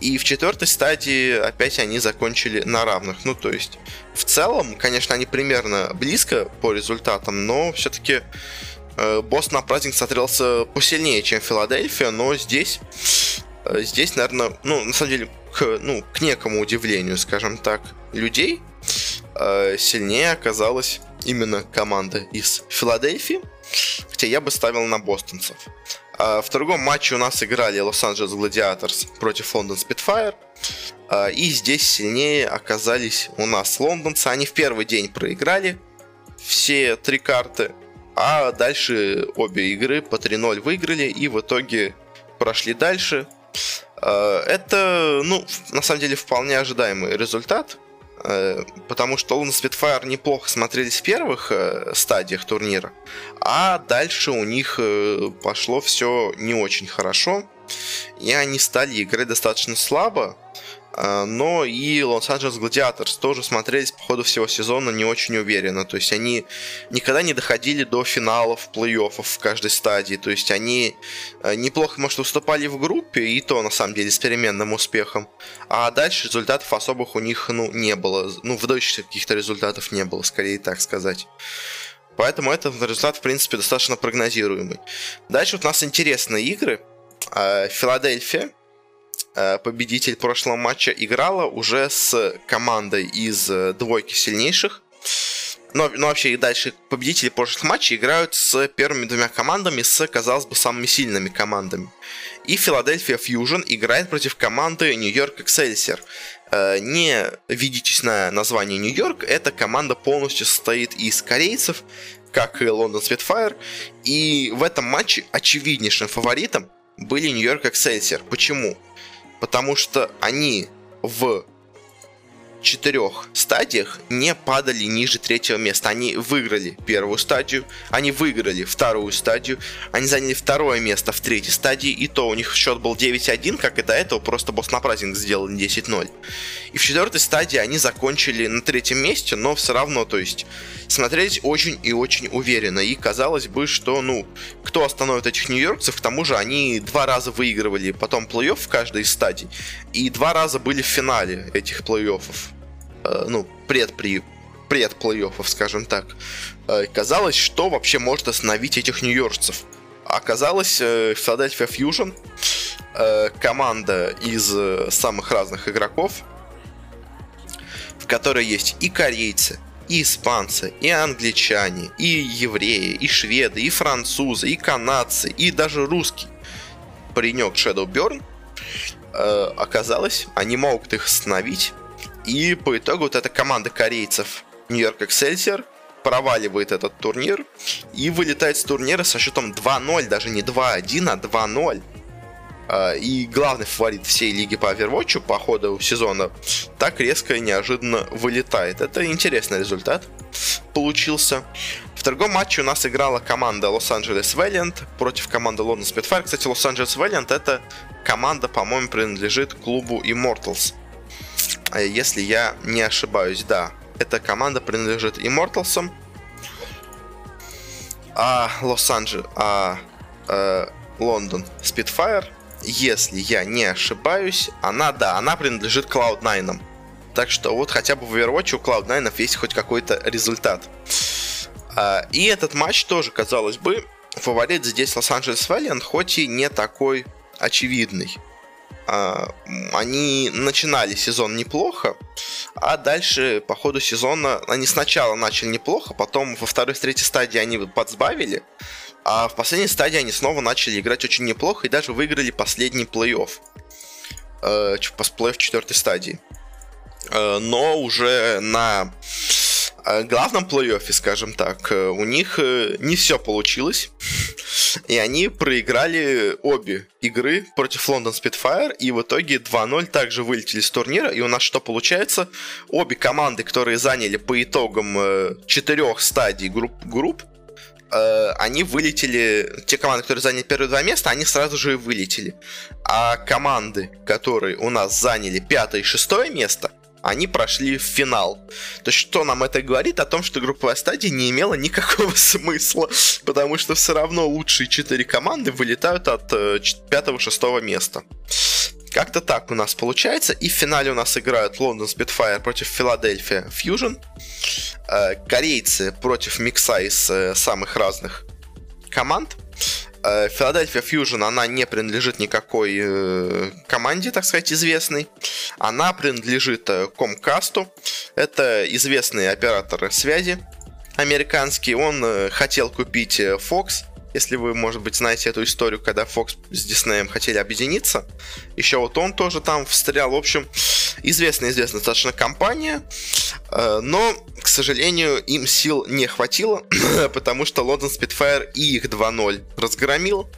И в четвертой стадии опять они закончили на равных. Ну, то есть, в целом, конечно, они примерно близко по результатам, но все-таки э, Бостон Апрайзинг смотрелся посильнее, чем Филадельфия, но здесь, здесь, наверное, ну, на самом деле, к, ну, к некому удивлению, скажем так, людей, э, сильнее оказалась именно команда из Филадельфии, хотя я бы ставил на бостонцев. А в другом матче у нас играли Лос-Анджелес Гладиаторс против Лондон Спитфайр, и здесь сильнее оказались у нас лондонцы. Они в первый день проиграли все три карты, а дальше обе игры по 3-0 выиграли и в итоге прошли дальше. Э, это, ну, на самом деле, вполне ожидаемый результат, потому что Луна Spitfire неплохо смотрелись в первых э, стадиях турнира, а дальше у них пошло все не очень хорошо, и они стали играть достаточно слабо, но и Лос-Анджелес Гладиаторс тоже смотрелись по ходу всего сезона не очень уверенно. То есть они никогда не доходили до финалов, плей-оффов в каждой стадии. То есть они э, неплохо, может, уступали в группе, и то, на самом деле, с переменным успехом. А дальше результатов особых у них, ну, не было. Ну, выдающихся каких-то результатов не было, скорее так сказать. Поэтому этот результат, в принципе, достаточно прогнозируемый. Дальше вот у нас интересные игры. А, Филадельфия победитель прошлого матча играла уже с командой из э, двойки сильнейших. Но, но вообще и дальше победители прошлых матчей играют с первыми двумя командами, с, казалось бы, самыми сильными командами. И Филадельфия Фьюжн играет против команды Нью-Йорк Excelsior. Э, не ведитесь на название Нью-Йорк, эта команда полностью состоит из корейцев, как и Лондон Спитфайр. И в этом матче очевиднейшим фаворитом были Нью-Йорк Excelsior. Почему? Потому что они в четырех стадиях не падали ниже третьего места. Они выиграли первую стадию, они выиграли вторую стадию, они заняли второе место в третьей стадии, и то у них счет был 9-1, как и до этого, просто босс на праздник сделал 10-0. И в четвертой стадии они закончили на третьем месте, но все равно, то есть, смотрелись очень и очень уверенно. И казалось бы, что, ну, кто остановит этих нью-йоркцев, к тому же они два раза выигрывали потом плей-офф в каждой из стадий, и два раза были в финале этих плей-оффов. Э, ну, предпри пред плей-оффов, скажем так. Э, казалось, что вообще может остановить этих нью-йоркцев. Оказалось, э, Philadelphia Fusion, команда из самых разных игроков, в которой есть и корейцы, и испанцы, и англичане, и евреи, и шведы, и французы, и канадцы, и даже русский паренек Shadowburn, э, оказалось, они могут их остановить. И по итогу вот эта команда корейцев Нью-Йорк Excelsior проваливает этот турнир и вылетает с турнира со счетом 2-0, даже не 2-1, а 2-0. А, и главный фаворит всей лиги по Overwatch по ходу сезона так резко и неожиданно вылетает. Это интересный результат. получился. В другом матче у нас играла команда Лос-Анджелес Valiant против команды Лондон Spitfire. Кстати, Лос-Анджелес Valiant это команда, по-моему, принадлежит клубу Immortals. Если я не ошибаюсь, да. Эта команда принадлежит Immortals. А Лос-Анджелес... А, э, Лондон Spitfire, если я не ошибаюсь, она, да, она принадлежит Cloud9. Так что вот хотя бы в Overwatch у Cloud9 есть хоть какой-то результат. А, и этот матч тоже, казалось бы, фаворит здесь Лос-Анджелес Valiant, хоть и не такой очевидный. А, они начинали сезон неплохо, а дальше по ходу сезона они сначала начали неплохо, потом во второй, третьей стадии они подсбавили, а в последней стадии они снова начали играть очень неплохо и даже выиграли последний плей-офф. Э, плей-офф четвертой стадии. Э, но уже на главном плей-оффе, скажем так, э, у них не все получилось. И они проиграли обе игры против Лондон Spitfire. И в итоге 2-0 также вылетели с турнира. И у нас что получается? Обе команды, которые заняли по итогам четырех стадий групп, групп они вылетели, те команды, которые заняли первые два места, они сразу же и вылетели. А команды, которые у нас заняли пятое и шестое место, они прошли в финал. То есть, что нам это говорит? О том, что групповая стадия не имела никакого [laughs] смысла, потому что все равно лучшие четыре команды вылетают от 5-6 э, места. Как-то так у нас получается. И в финале у нас играют Лондон Spitfire против Филадельфия Fusion. Э, корейцы против микса из э, самых разных команд. Филадельфия Fusion, она не принадлежит никакой э, команде, так сказать, известной. Она принадлежит э, Comcast. Это известный оператор связи американский. Он э, хотел купить Fox, если вы, может быть, знаете эту историю, когда Fox с Disney хотели объединиться. Еще вот он тоже там встрял. В общем, известная-известная достаточно компания. Э, но, к сожалению, им сил не хватило, [clears throat] потому что Лондон Spitfire и их 2-0 разгромил.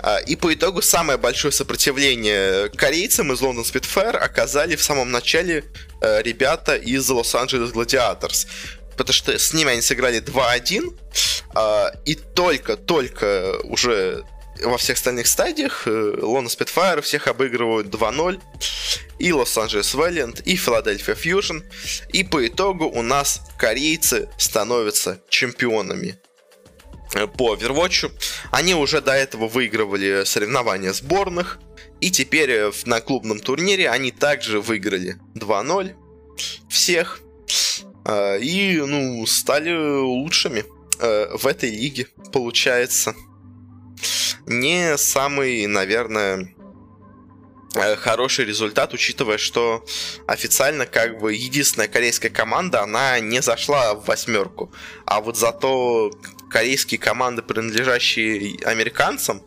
Э, и по итогу самое большое сопротивление корейцам из Лондон Spitfire оказали в самом начале э, ребята из Лос-Анджелес Gladiators потому что с ними они сыграли 2-1, а, и только-только уже во всех остальных стадиях Лондон Спитфайр всех обыгрывают 2-0, и Лос-Анджелес Вэллиант, и Филадельфия Фьюжн, и по итогу у нас корейцы становятся чемпионами э, по Overwatch. Они уже до этого выигрывали соревнования сборных, и теперь э, на клубном турнире они также выиграли 2-0 всех. А, и, ну, стали лучшими э, в этой лиге, получается. Не самый, наверное, э, хороший результат, учитывая, что официально как бы единственная корейская команда, она не зашла в восьмерку. А вот зато корейские команды, принадлежащие американцам,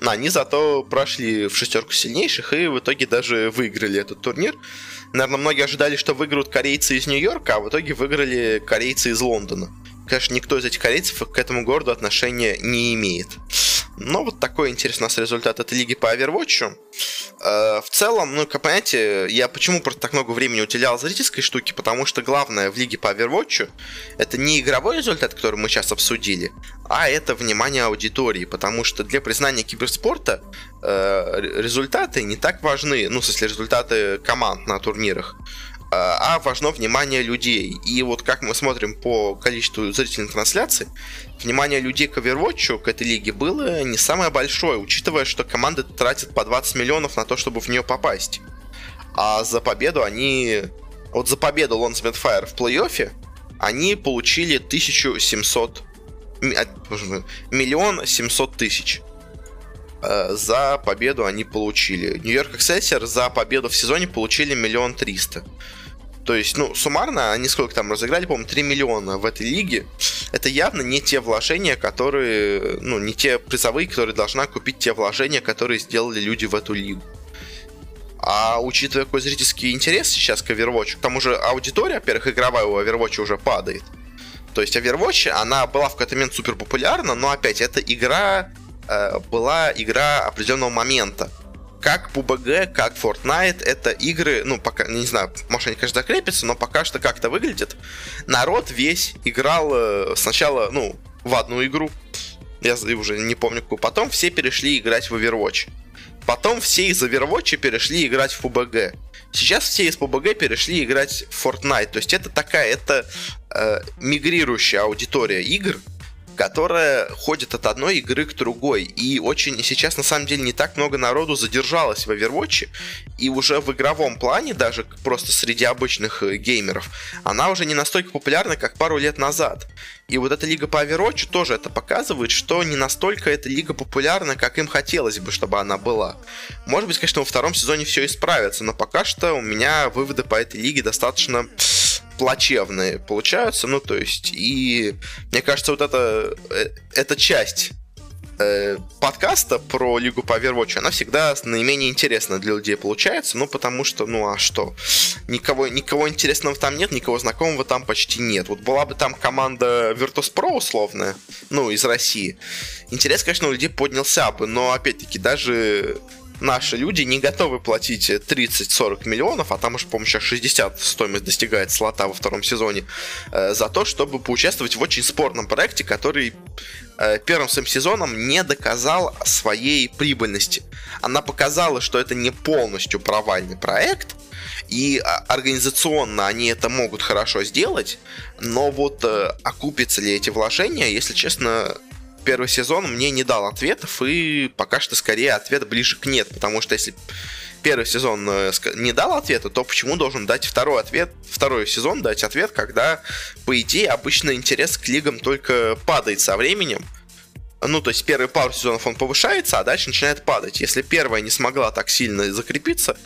они зато прошли в шестерку сильнейших и в итоге даже выиграли этот турнир. Наверное, многие ожидали, что выиграют корейцы из Нью-Йорка, а в итоге выиграли корейцы из Лондона. Конечно, никто из этих корейцев к этому городу отношения не имеет. Но вот такой интересный у нас результат этой лиги по Overwatch. Э, в целом, ну, как понимаете, я почему просто так много времени уделял зрительской штуке, потому что главное в лиге по Overwatch это не игровой результат, который мы сейчас обсудили, а это внимание аудитории, потому что для признания киберспорта э, результаты не так важны, ну, в смысле, результаты команд на турнирах, а, а важно внимание людей. И вот как мы смотрим по количеству зрительных трансляций, внимание людей к Overwatch, к этой лиге, было не самое большое, учитывая, что команды тратят по 20 миллионов на то, чтобы в нее попасть. А за победу они... Вот за победу Lone Fire в плей-оффе они получили 1700... А, миллион семьсот тысяч. Э, за победу они получили. Нью-Йорк Эксессер за победу в сезоне получили миллион триста. То есть, ну, суммарно они сколько там разыграли, по-моему, 3 миллиона в этой лиге. Это явно не те вложения, которые, ну, не те призовые, которые должна купить те вложения, которые сделали люди в эту лигу. А учитывая какой зрительский интерес сейчас к Overwatch, к тому же аудитория, во-первых, игровая у Overwatch уже падает. То есть Overwatch, она была в какой-то момент супер популярна, но опять, эта игра э, была игра определенного момента. Как PUBG, как Fortnite, это игры, ну, пока, не знаю, может, они, конечно, закрепятся, но пока что как-то выглядит. Народ весь играл э, сначала, ну, в одну игру, я уже не помню какую, потом все перешли играть в Overwatch. Потом все из Overwatch перешли играть в PUBG. Сейчас все из PUBG перешли играть в Fortnite. То есть это такая, это э, мигрирующая аудитория игр, которая ходит от одной игры к другой. И очень сейчас на самом деле не так много народу задержалось в Overwatch. И уже в игровом плане, даже просто среди обычных э, геймеров, она уже не настолько популярна, как пару лет назад. И вот эта лига по Overwatch тоже это показывает, что не настолько эта лига популярна, как им хотелось бы, чтобы она была. Может быть, конечно, во втором сезоне все исправится, но пока что у меня выводы по этой лиге достаточно плачевные получаются, ну, то есть, и мне кажется, вот эта, э, эта часть э, подкаста про Лигу по Overwatch, она всегда наименее интересна для людей получается, ну, потому что, ну, а что? Никого, никого интересного там нет, никого знакомого там почти нет. Вот была бы там команда Virtus.pro условная, ну, из России, интерес, конечно, у людей поднялся бы, но, опять-таки, даже наши люди не готовы платить 30-40 миллионов, а там уж, по-моему, сейчас 60 стоимость достигает слота во втором сезоне, э, за то, чтобы поучаствовать в очень спорном проекте, который э, первым своим сезоном не доказал своей прибыльности. Она показала, что это не полностью провальный проект, и а, организационно они это могут хорошо сделать, но вот э, окупятся ли эти вложения, если честно, первый сезон мне не дал ответов, и пока что скорее ответ ближе к нет, потому что если первый сезон э, не дал ответа, то почему должен дать второй ответ, второй сезон дать ответ, когда, по идее, обычно интерес к лигам только падает со временем. Ну, то есть первые пару сезонов он повышается, а дальше начинает падать. Если первая не смогла так сильно закрепиться,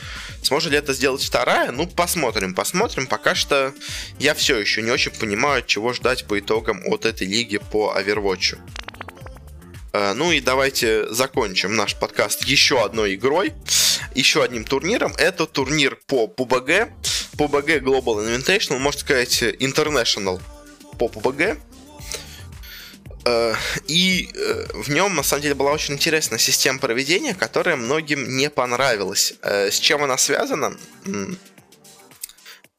сможет ли это сделать вторая? Ну, посмотрим, посмотрим. Пока что я все еще не очень понимаю, чего ждать по итогам от этой лиги по Overwatch. Э, ну и давайте закончим наш подкаст еще одной игрой, еще одним турниром. Это турнир по PUBG, PUBG Global Invitational, можно сказать International по PUBG. Э, и э, в нем, на самом деле, была очень интересная система проведения, которая многим не понравилась. С чем она связана?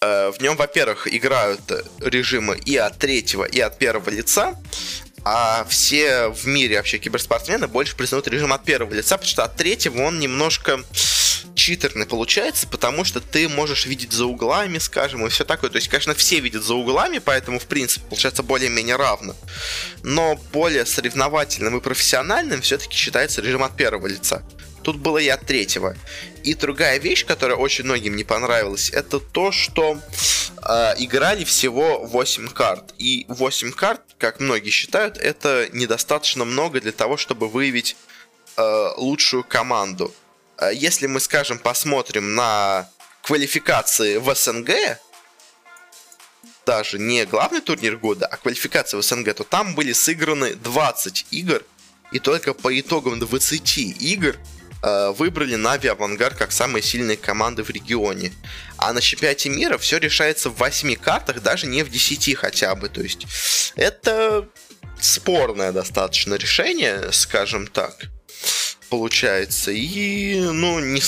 В нем, во-первых, играют режимы и от третьего, и от первого лица а все в мире вообще киберспортсмены больше признают режим от первого лица, потому что от третьего он немножко читерный получается, потому что ты можешь видеть за углами, скажем, и все такое. То есть, конечно, все видят за углами, поэтому, в принципе, получается более-менее равно. Но более соревновательным и профессиональным все-таки считается режим от первого лица. Тут было и от третьего. И другая вещь, которая очень многим не понравилась, это то, что э, играли всего 8 карт. И 8 карт, как многие считают, это недостаточно много для того, чтобы выявить э, лучшую команду. Э, если мы, скажем, посмотрим на квалификации в СНГ, даже не главный турнир года, а квалификация в СНГ, то там были сыграны 20 игр, и только по итогам 20 игр выбрали Нави Авангард как самые сильные команды в регионе. А на чемпионате мира все решается в 8 картах, даже не в 10 хотя бы. То есть это спорное достаточно решение, скажем так получается. И, ну, не,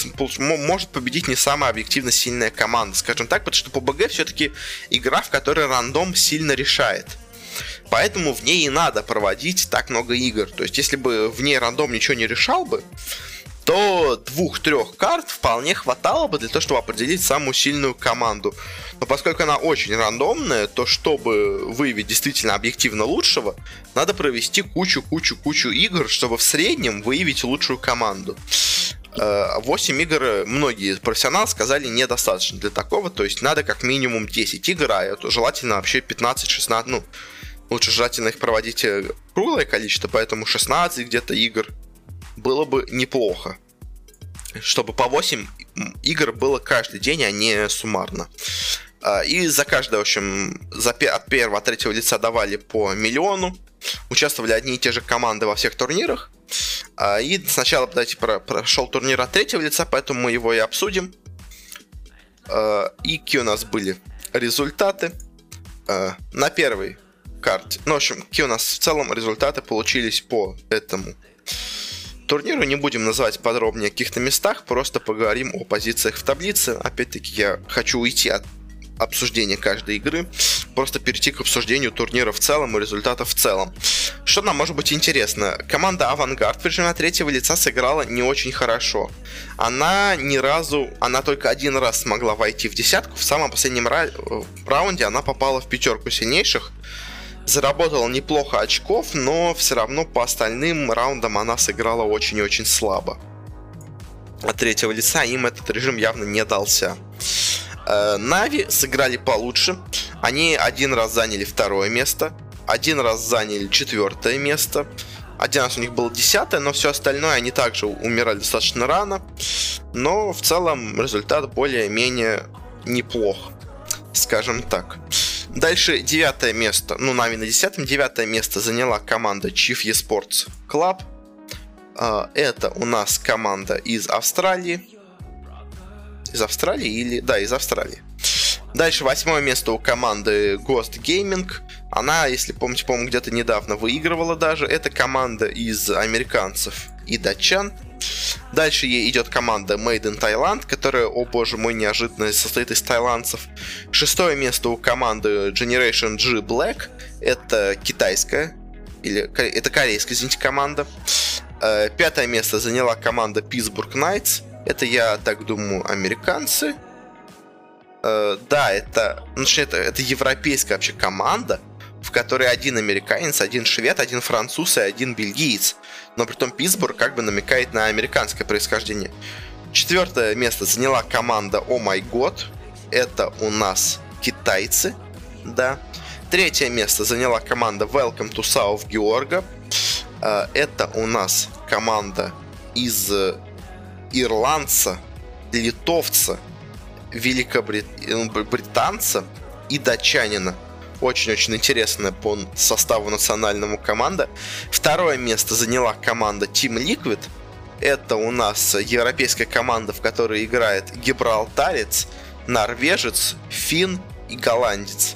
может победить не самая объективно сильная команда, скажем так, потому что по БГ все-таки игра, в которой рандом сильно решает. Поэтому в ней и надо проводить так много игр. То есть, если бы в ней рандом ничего не решал бы, то двух-трех карт вполне хватало бы для того, чтобы определить самую сильную команду. Но поскольку она очень рандомная, то чтобы выявить действительно объективно лучшего, надо провести кучу-кучу-кучу игр, чтобы в среднем выявить лучшую команду. 8 э, игр многие профессионалы сказали недостаточно для такого, то есть надо как минимум 10 игр, а это желательно вообще 15-16, ну, лучше желательно их проводить э, круглое количество, поэтому 16 где-то игр было бы неплохо. Чтобы по 8 игр было каждый день, а не суммарно. А, и за каждое, в общем, за, от первого, от третьего лица давали по миллиону. Участвовали одни и те же команды во всех турнирах. А, и сначала, давайте, про, прошел турнир от третьего лица, поэтому мы его и обсудим. А, и какие у нас были результаты. На первой карте. Ну, в общем, какие у нас в целом результаты получились по этому турниру. Не будем называть подробнее о каких-то местах, просто поговорим о позициях в таблице. Опять-таки, я хочу уйти от обсуждения каждой игры, просто перейти к обсуждению турнира в целом и результатов в целом. Что нам может быть интересно? Команда Авангард в режиме третьего лица сыграла не очень хорошо. Она ни разу, она только один раз смогла войти в десятку. В самом последнем ра- раунде она попала в пятерку сильнейших. Заработала неплохо очков, но все равно по остальным раундам она сыграла очень очень слабо. От третьего лица им этот режим явно не дался. Э, Нави сыграли получше. Они один раз заняли второе место, один раз заняли четвертое место. Один раз у них было десятое, но все остальное они также умирали достаточно рано. Но в целом результат более-менее неплох, скажем так. Дальше девятое место, ну, Нави на десятом, девятое место заняла команда Chief Esports Club. Э, это у нас команда из Австралии. Из Австралии или... Да, из Австралии. Дальше восьмое место у команды Ghost Gaming. Она, если помните, по-моему, где-то недавно выигрывала даже. Это команда из американцев и датчан. Дальше ей идет команда Made in Thailand, которая, о боже мой, неожиданно состоит из тайландцев. Шестое место у команды Generation G Black. Это китайская, или это корейская, извините, команда. Э, пятое место заняла команда Pittsburgh Knights. Это, я так думаю, американцы. Э, да, это, ну, это, это европейская вообще команда, в которой один американец, один швед, один француз и один бельгиец. Но при том Питтсбург как бы намекает на американское происхождение. Четвертое место заняла команда Oh My. Это у нас китайцы, да. Третье место заняла команда Welcome to South Georgia. Э, это у нас команда из ирландца, литовца, великобританца и датчанина. Очень-очень интересная по составу национальному команда. Второе место заняла команда Team Liquid. Это у нас европейская команда, в которой играет гибралтарец, норвежец, фин и голландец.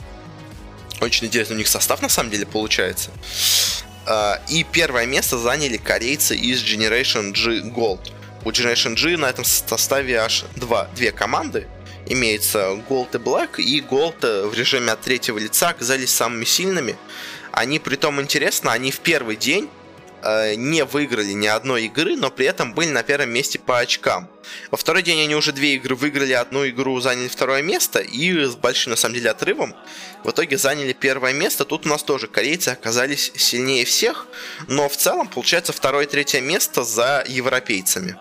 Очень интересно у них состав на самом деле получается. А, и первое место заняли корейцы из Generation G Gold. У Generation G на этом составе аж два, две команды. Имеется Gold и Black, и Gold в режиме от третьего лица оказались самыми сильными. Они, при том интересно, они в первый день э, не выиграли ни одной игры, но при этом были на первом месте по очкам. Во второй день они уже две игры выиграли, одну игру заняли второе место, и с большим, на самом деле, отрывом в итоге заняли первое место. Тут у нас тоже корейцы оказались сильнее всех, но в целом получается второе и третье место за европейцами.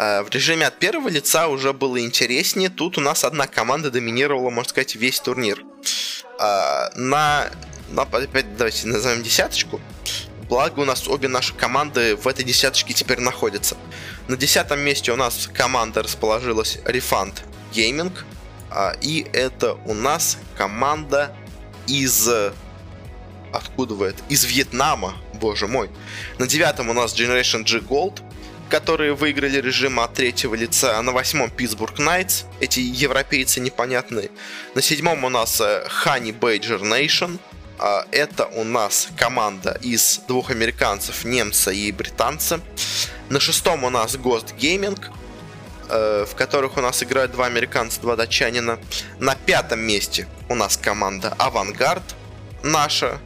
А, в режиме от первого лица уже было интереснее. Тут у нас одна команда доминировала, можно сказать, весь турнир. А, на, на опять давайте назовем десяточку. Благо у нас обе наши команды в этой десяточке теперь находятся. На десятом месте у нас команда расположилась Refund Gaming. А, и это у нас команда из... Откуда вы это? Из Вьетнама, боже мой. На девятом у нас Generation G Gold которые выиграли режим от третьего лица, на восьмом Питтсбург Найтс, эти европейцы непонятные. На седьмом у нас Badger Nation, а, это у нас команда из двух американцев, немца и британца. На шестом у нас Ghost Gaming, э, в которых у нас играют два американца, два датчанина. На пятом месте у нас команда Авангард, наша,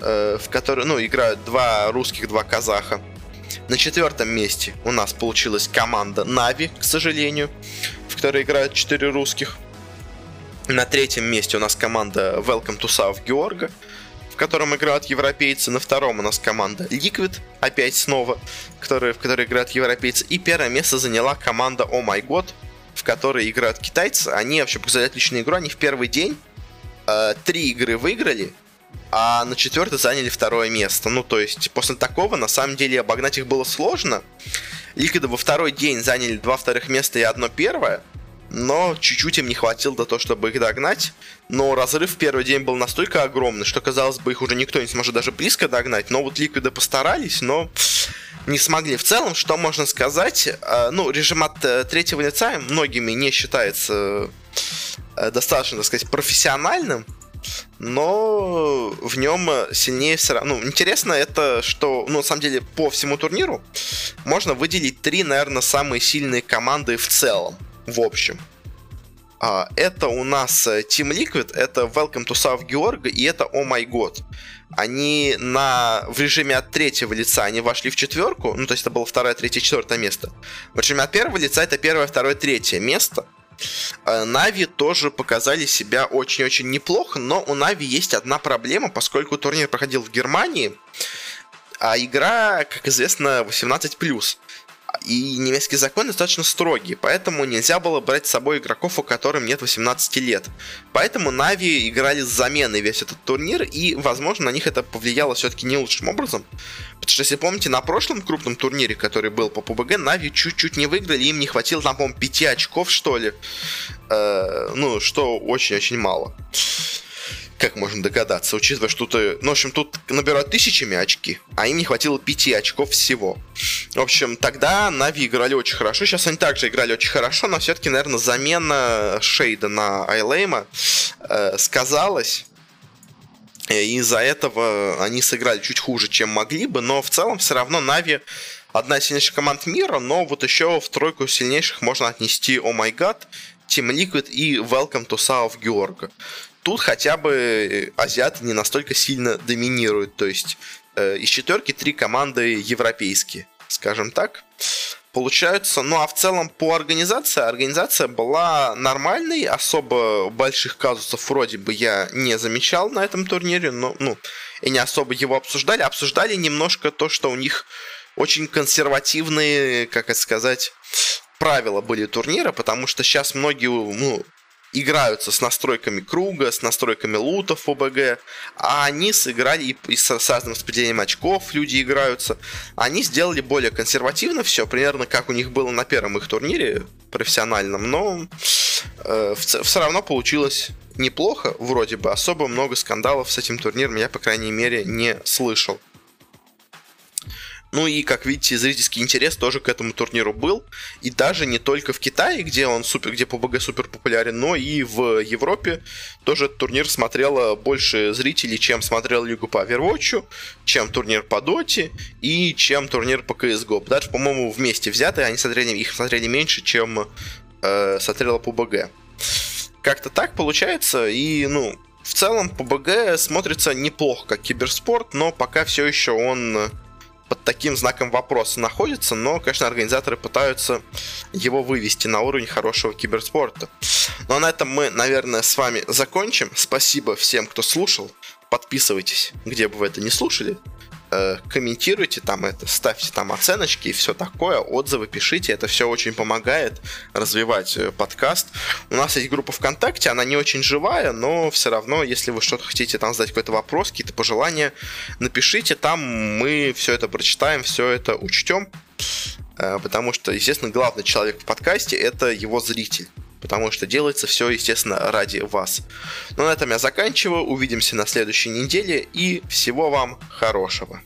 э, в которой, ну, играют два русских, два казаха. На четвертом месте у нас получилась команда Нави, к сожалению, в которой играют 4 русских. На третьем месте у нас команда Welcome to South Georgia, в котором играют европейцы. На втором у нас команда Liquid, опять снова, которая, в которой играют европейцы. И первое место заняла команда Oh My God, в которой играют китайцы. Они вообще показали отличную игру. Они в первый день э, три игры выиграли, а на четвертый заняли второе место. Ну, то есть, после такого, на самом деле, обогнать их было сложно. Ликвиды во второй день заняли два вторых места и одно первое, но чуть-чуть им не хватило до того, чтобы их догнать. Но разрыв в первый день был настолько огромный, что, казалось бы, их уже никто не сможет даже близко догнать. Но вот Ликвиды постарались, но не смогли. В целом, что можно сказать, э, ну, режим от э, третьего лица многими не считается э, достаточно, так сказать, профессиональным но в нем сильнее все равно. Ну, интересно это, что, ну, на самом деле, по всему турниру можно выделить три, наверное, самые сильные команды в целом, в общем. А, это у нас э, Team Liquid, это Welcome to South Georgia и это Oh My God. Они на, в режиме от третьего лица они вошли в четверку, ну то есть это было второе, третье, четвертое место. В режиме от первого лица это первое, второе, третье место. Э, Нави тоже показали себя очень-очень неплохо, но у Нави есть одна проблема, поскольку турнир проходил в Германии, а игра, как известно, 18+ и немецкие законы достаточно строгие, поэтому нельзя было брать с собой игроков, у которых нет 18 лет. Поэтому Нави играли с заменой весь этот турнир, и, возможно, на них это повлияло все-таки не лучшим образом. Потому что, если помните, на прошлом крупном турнире, который был по PUBG, Нави чуть-чуть не выиграли, им не хватило, там, по-моему, 5 очков, что ли. Э, ну, что очень-очень мало как можно догадаться, учитывая, что ты... Ну, в общем, тут набирают тысячами очки, а им не хватило пяти очков всего. В общем, тогда Нави играли очень хорошо. Сейчас они также играли очень хорошо, но все-таки, наверное, замена Шейда на Айлейма э, сказалась. И из-за этого они сыграли чуть хуже, чем могли бы, но в целом все равно Нави одна из сильнейших команд мира, но вот еще в тройку сильнейших можно отнести О Май Гад, Team Liquid и Welcome to South Georgia тут хотя бы э, азиаты не настолько сильно доминируют. То есть э, из четверки три команды европейские, скажем так. Получается, ну а в целом по организации, организация была нормальной, особо больших казусов вроде бы я не замечал на этом турнире, но, ну, и не особо его обсуждали. Обсуждали немножко то, что у них очень консервативные, как это сказать, правила были турнира, потому что сейчас многие, ну, играются с настройками круга, с настройками лутов ОБГ, а они сыграли и, и с, с разным распределением очков люди играются. Они сделали более консервативно все, примерно как у них было на первом их турнире профессиональном, но э, все равно получилось неплохо, вроде бы. Особо много скандалов с этим турниром я, по крайней мере, не слышал. Ну и, как видите, зрительский интерес тоже к этому турниру был. И даже не только в Китае, где он супер, где PUBG супер популярен, но и в Европе тоже этот турнир смотрело больше зрителей, чем смотрел Лигу по Overwatch, чем турнир по Доте и чем турнир по CSGO. Даже, по-моему, вместе взятые они смотрели, их смотрели меньше, чем э, смотрела PUBG. Как-то так получается, и, ну, в целом PUBG смотрится неплохо как киберспорт, но пока все еще он под таким знаком вопроса находится, но, конечно, организаторы пытаются его вывести на уровень хорошего киберспорта. Ну а на этом мы, наверное, с вами закончим. Спасибо всем, кто слушал. Подписывайтесь, где бы вы это не слушали. Э, комментируйте там это, ставьте там оценочки и все такое, отзывы пишите, это все очень помогает развивать э, подкаст. У нас есть группа ВКонтакте, она не очень живая, но все равно, если вы что-то хотите там задать какой-то вопрос, какие-то пожелания, напишите там, мы все это прочитаем, все это учтем, э, потому что, естественно, главный человек в подкасте это его зритель потому что делается все, естественно, ради вас. Но ну, на этом я заканчиваю. Увидимся на следующей неделе и всего вам хорошего.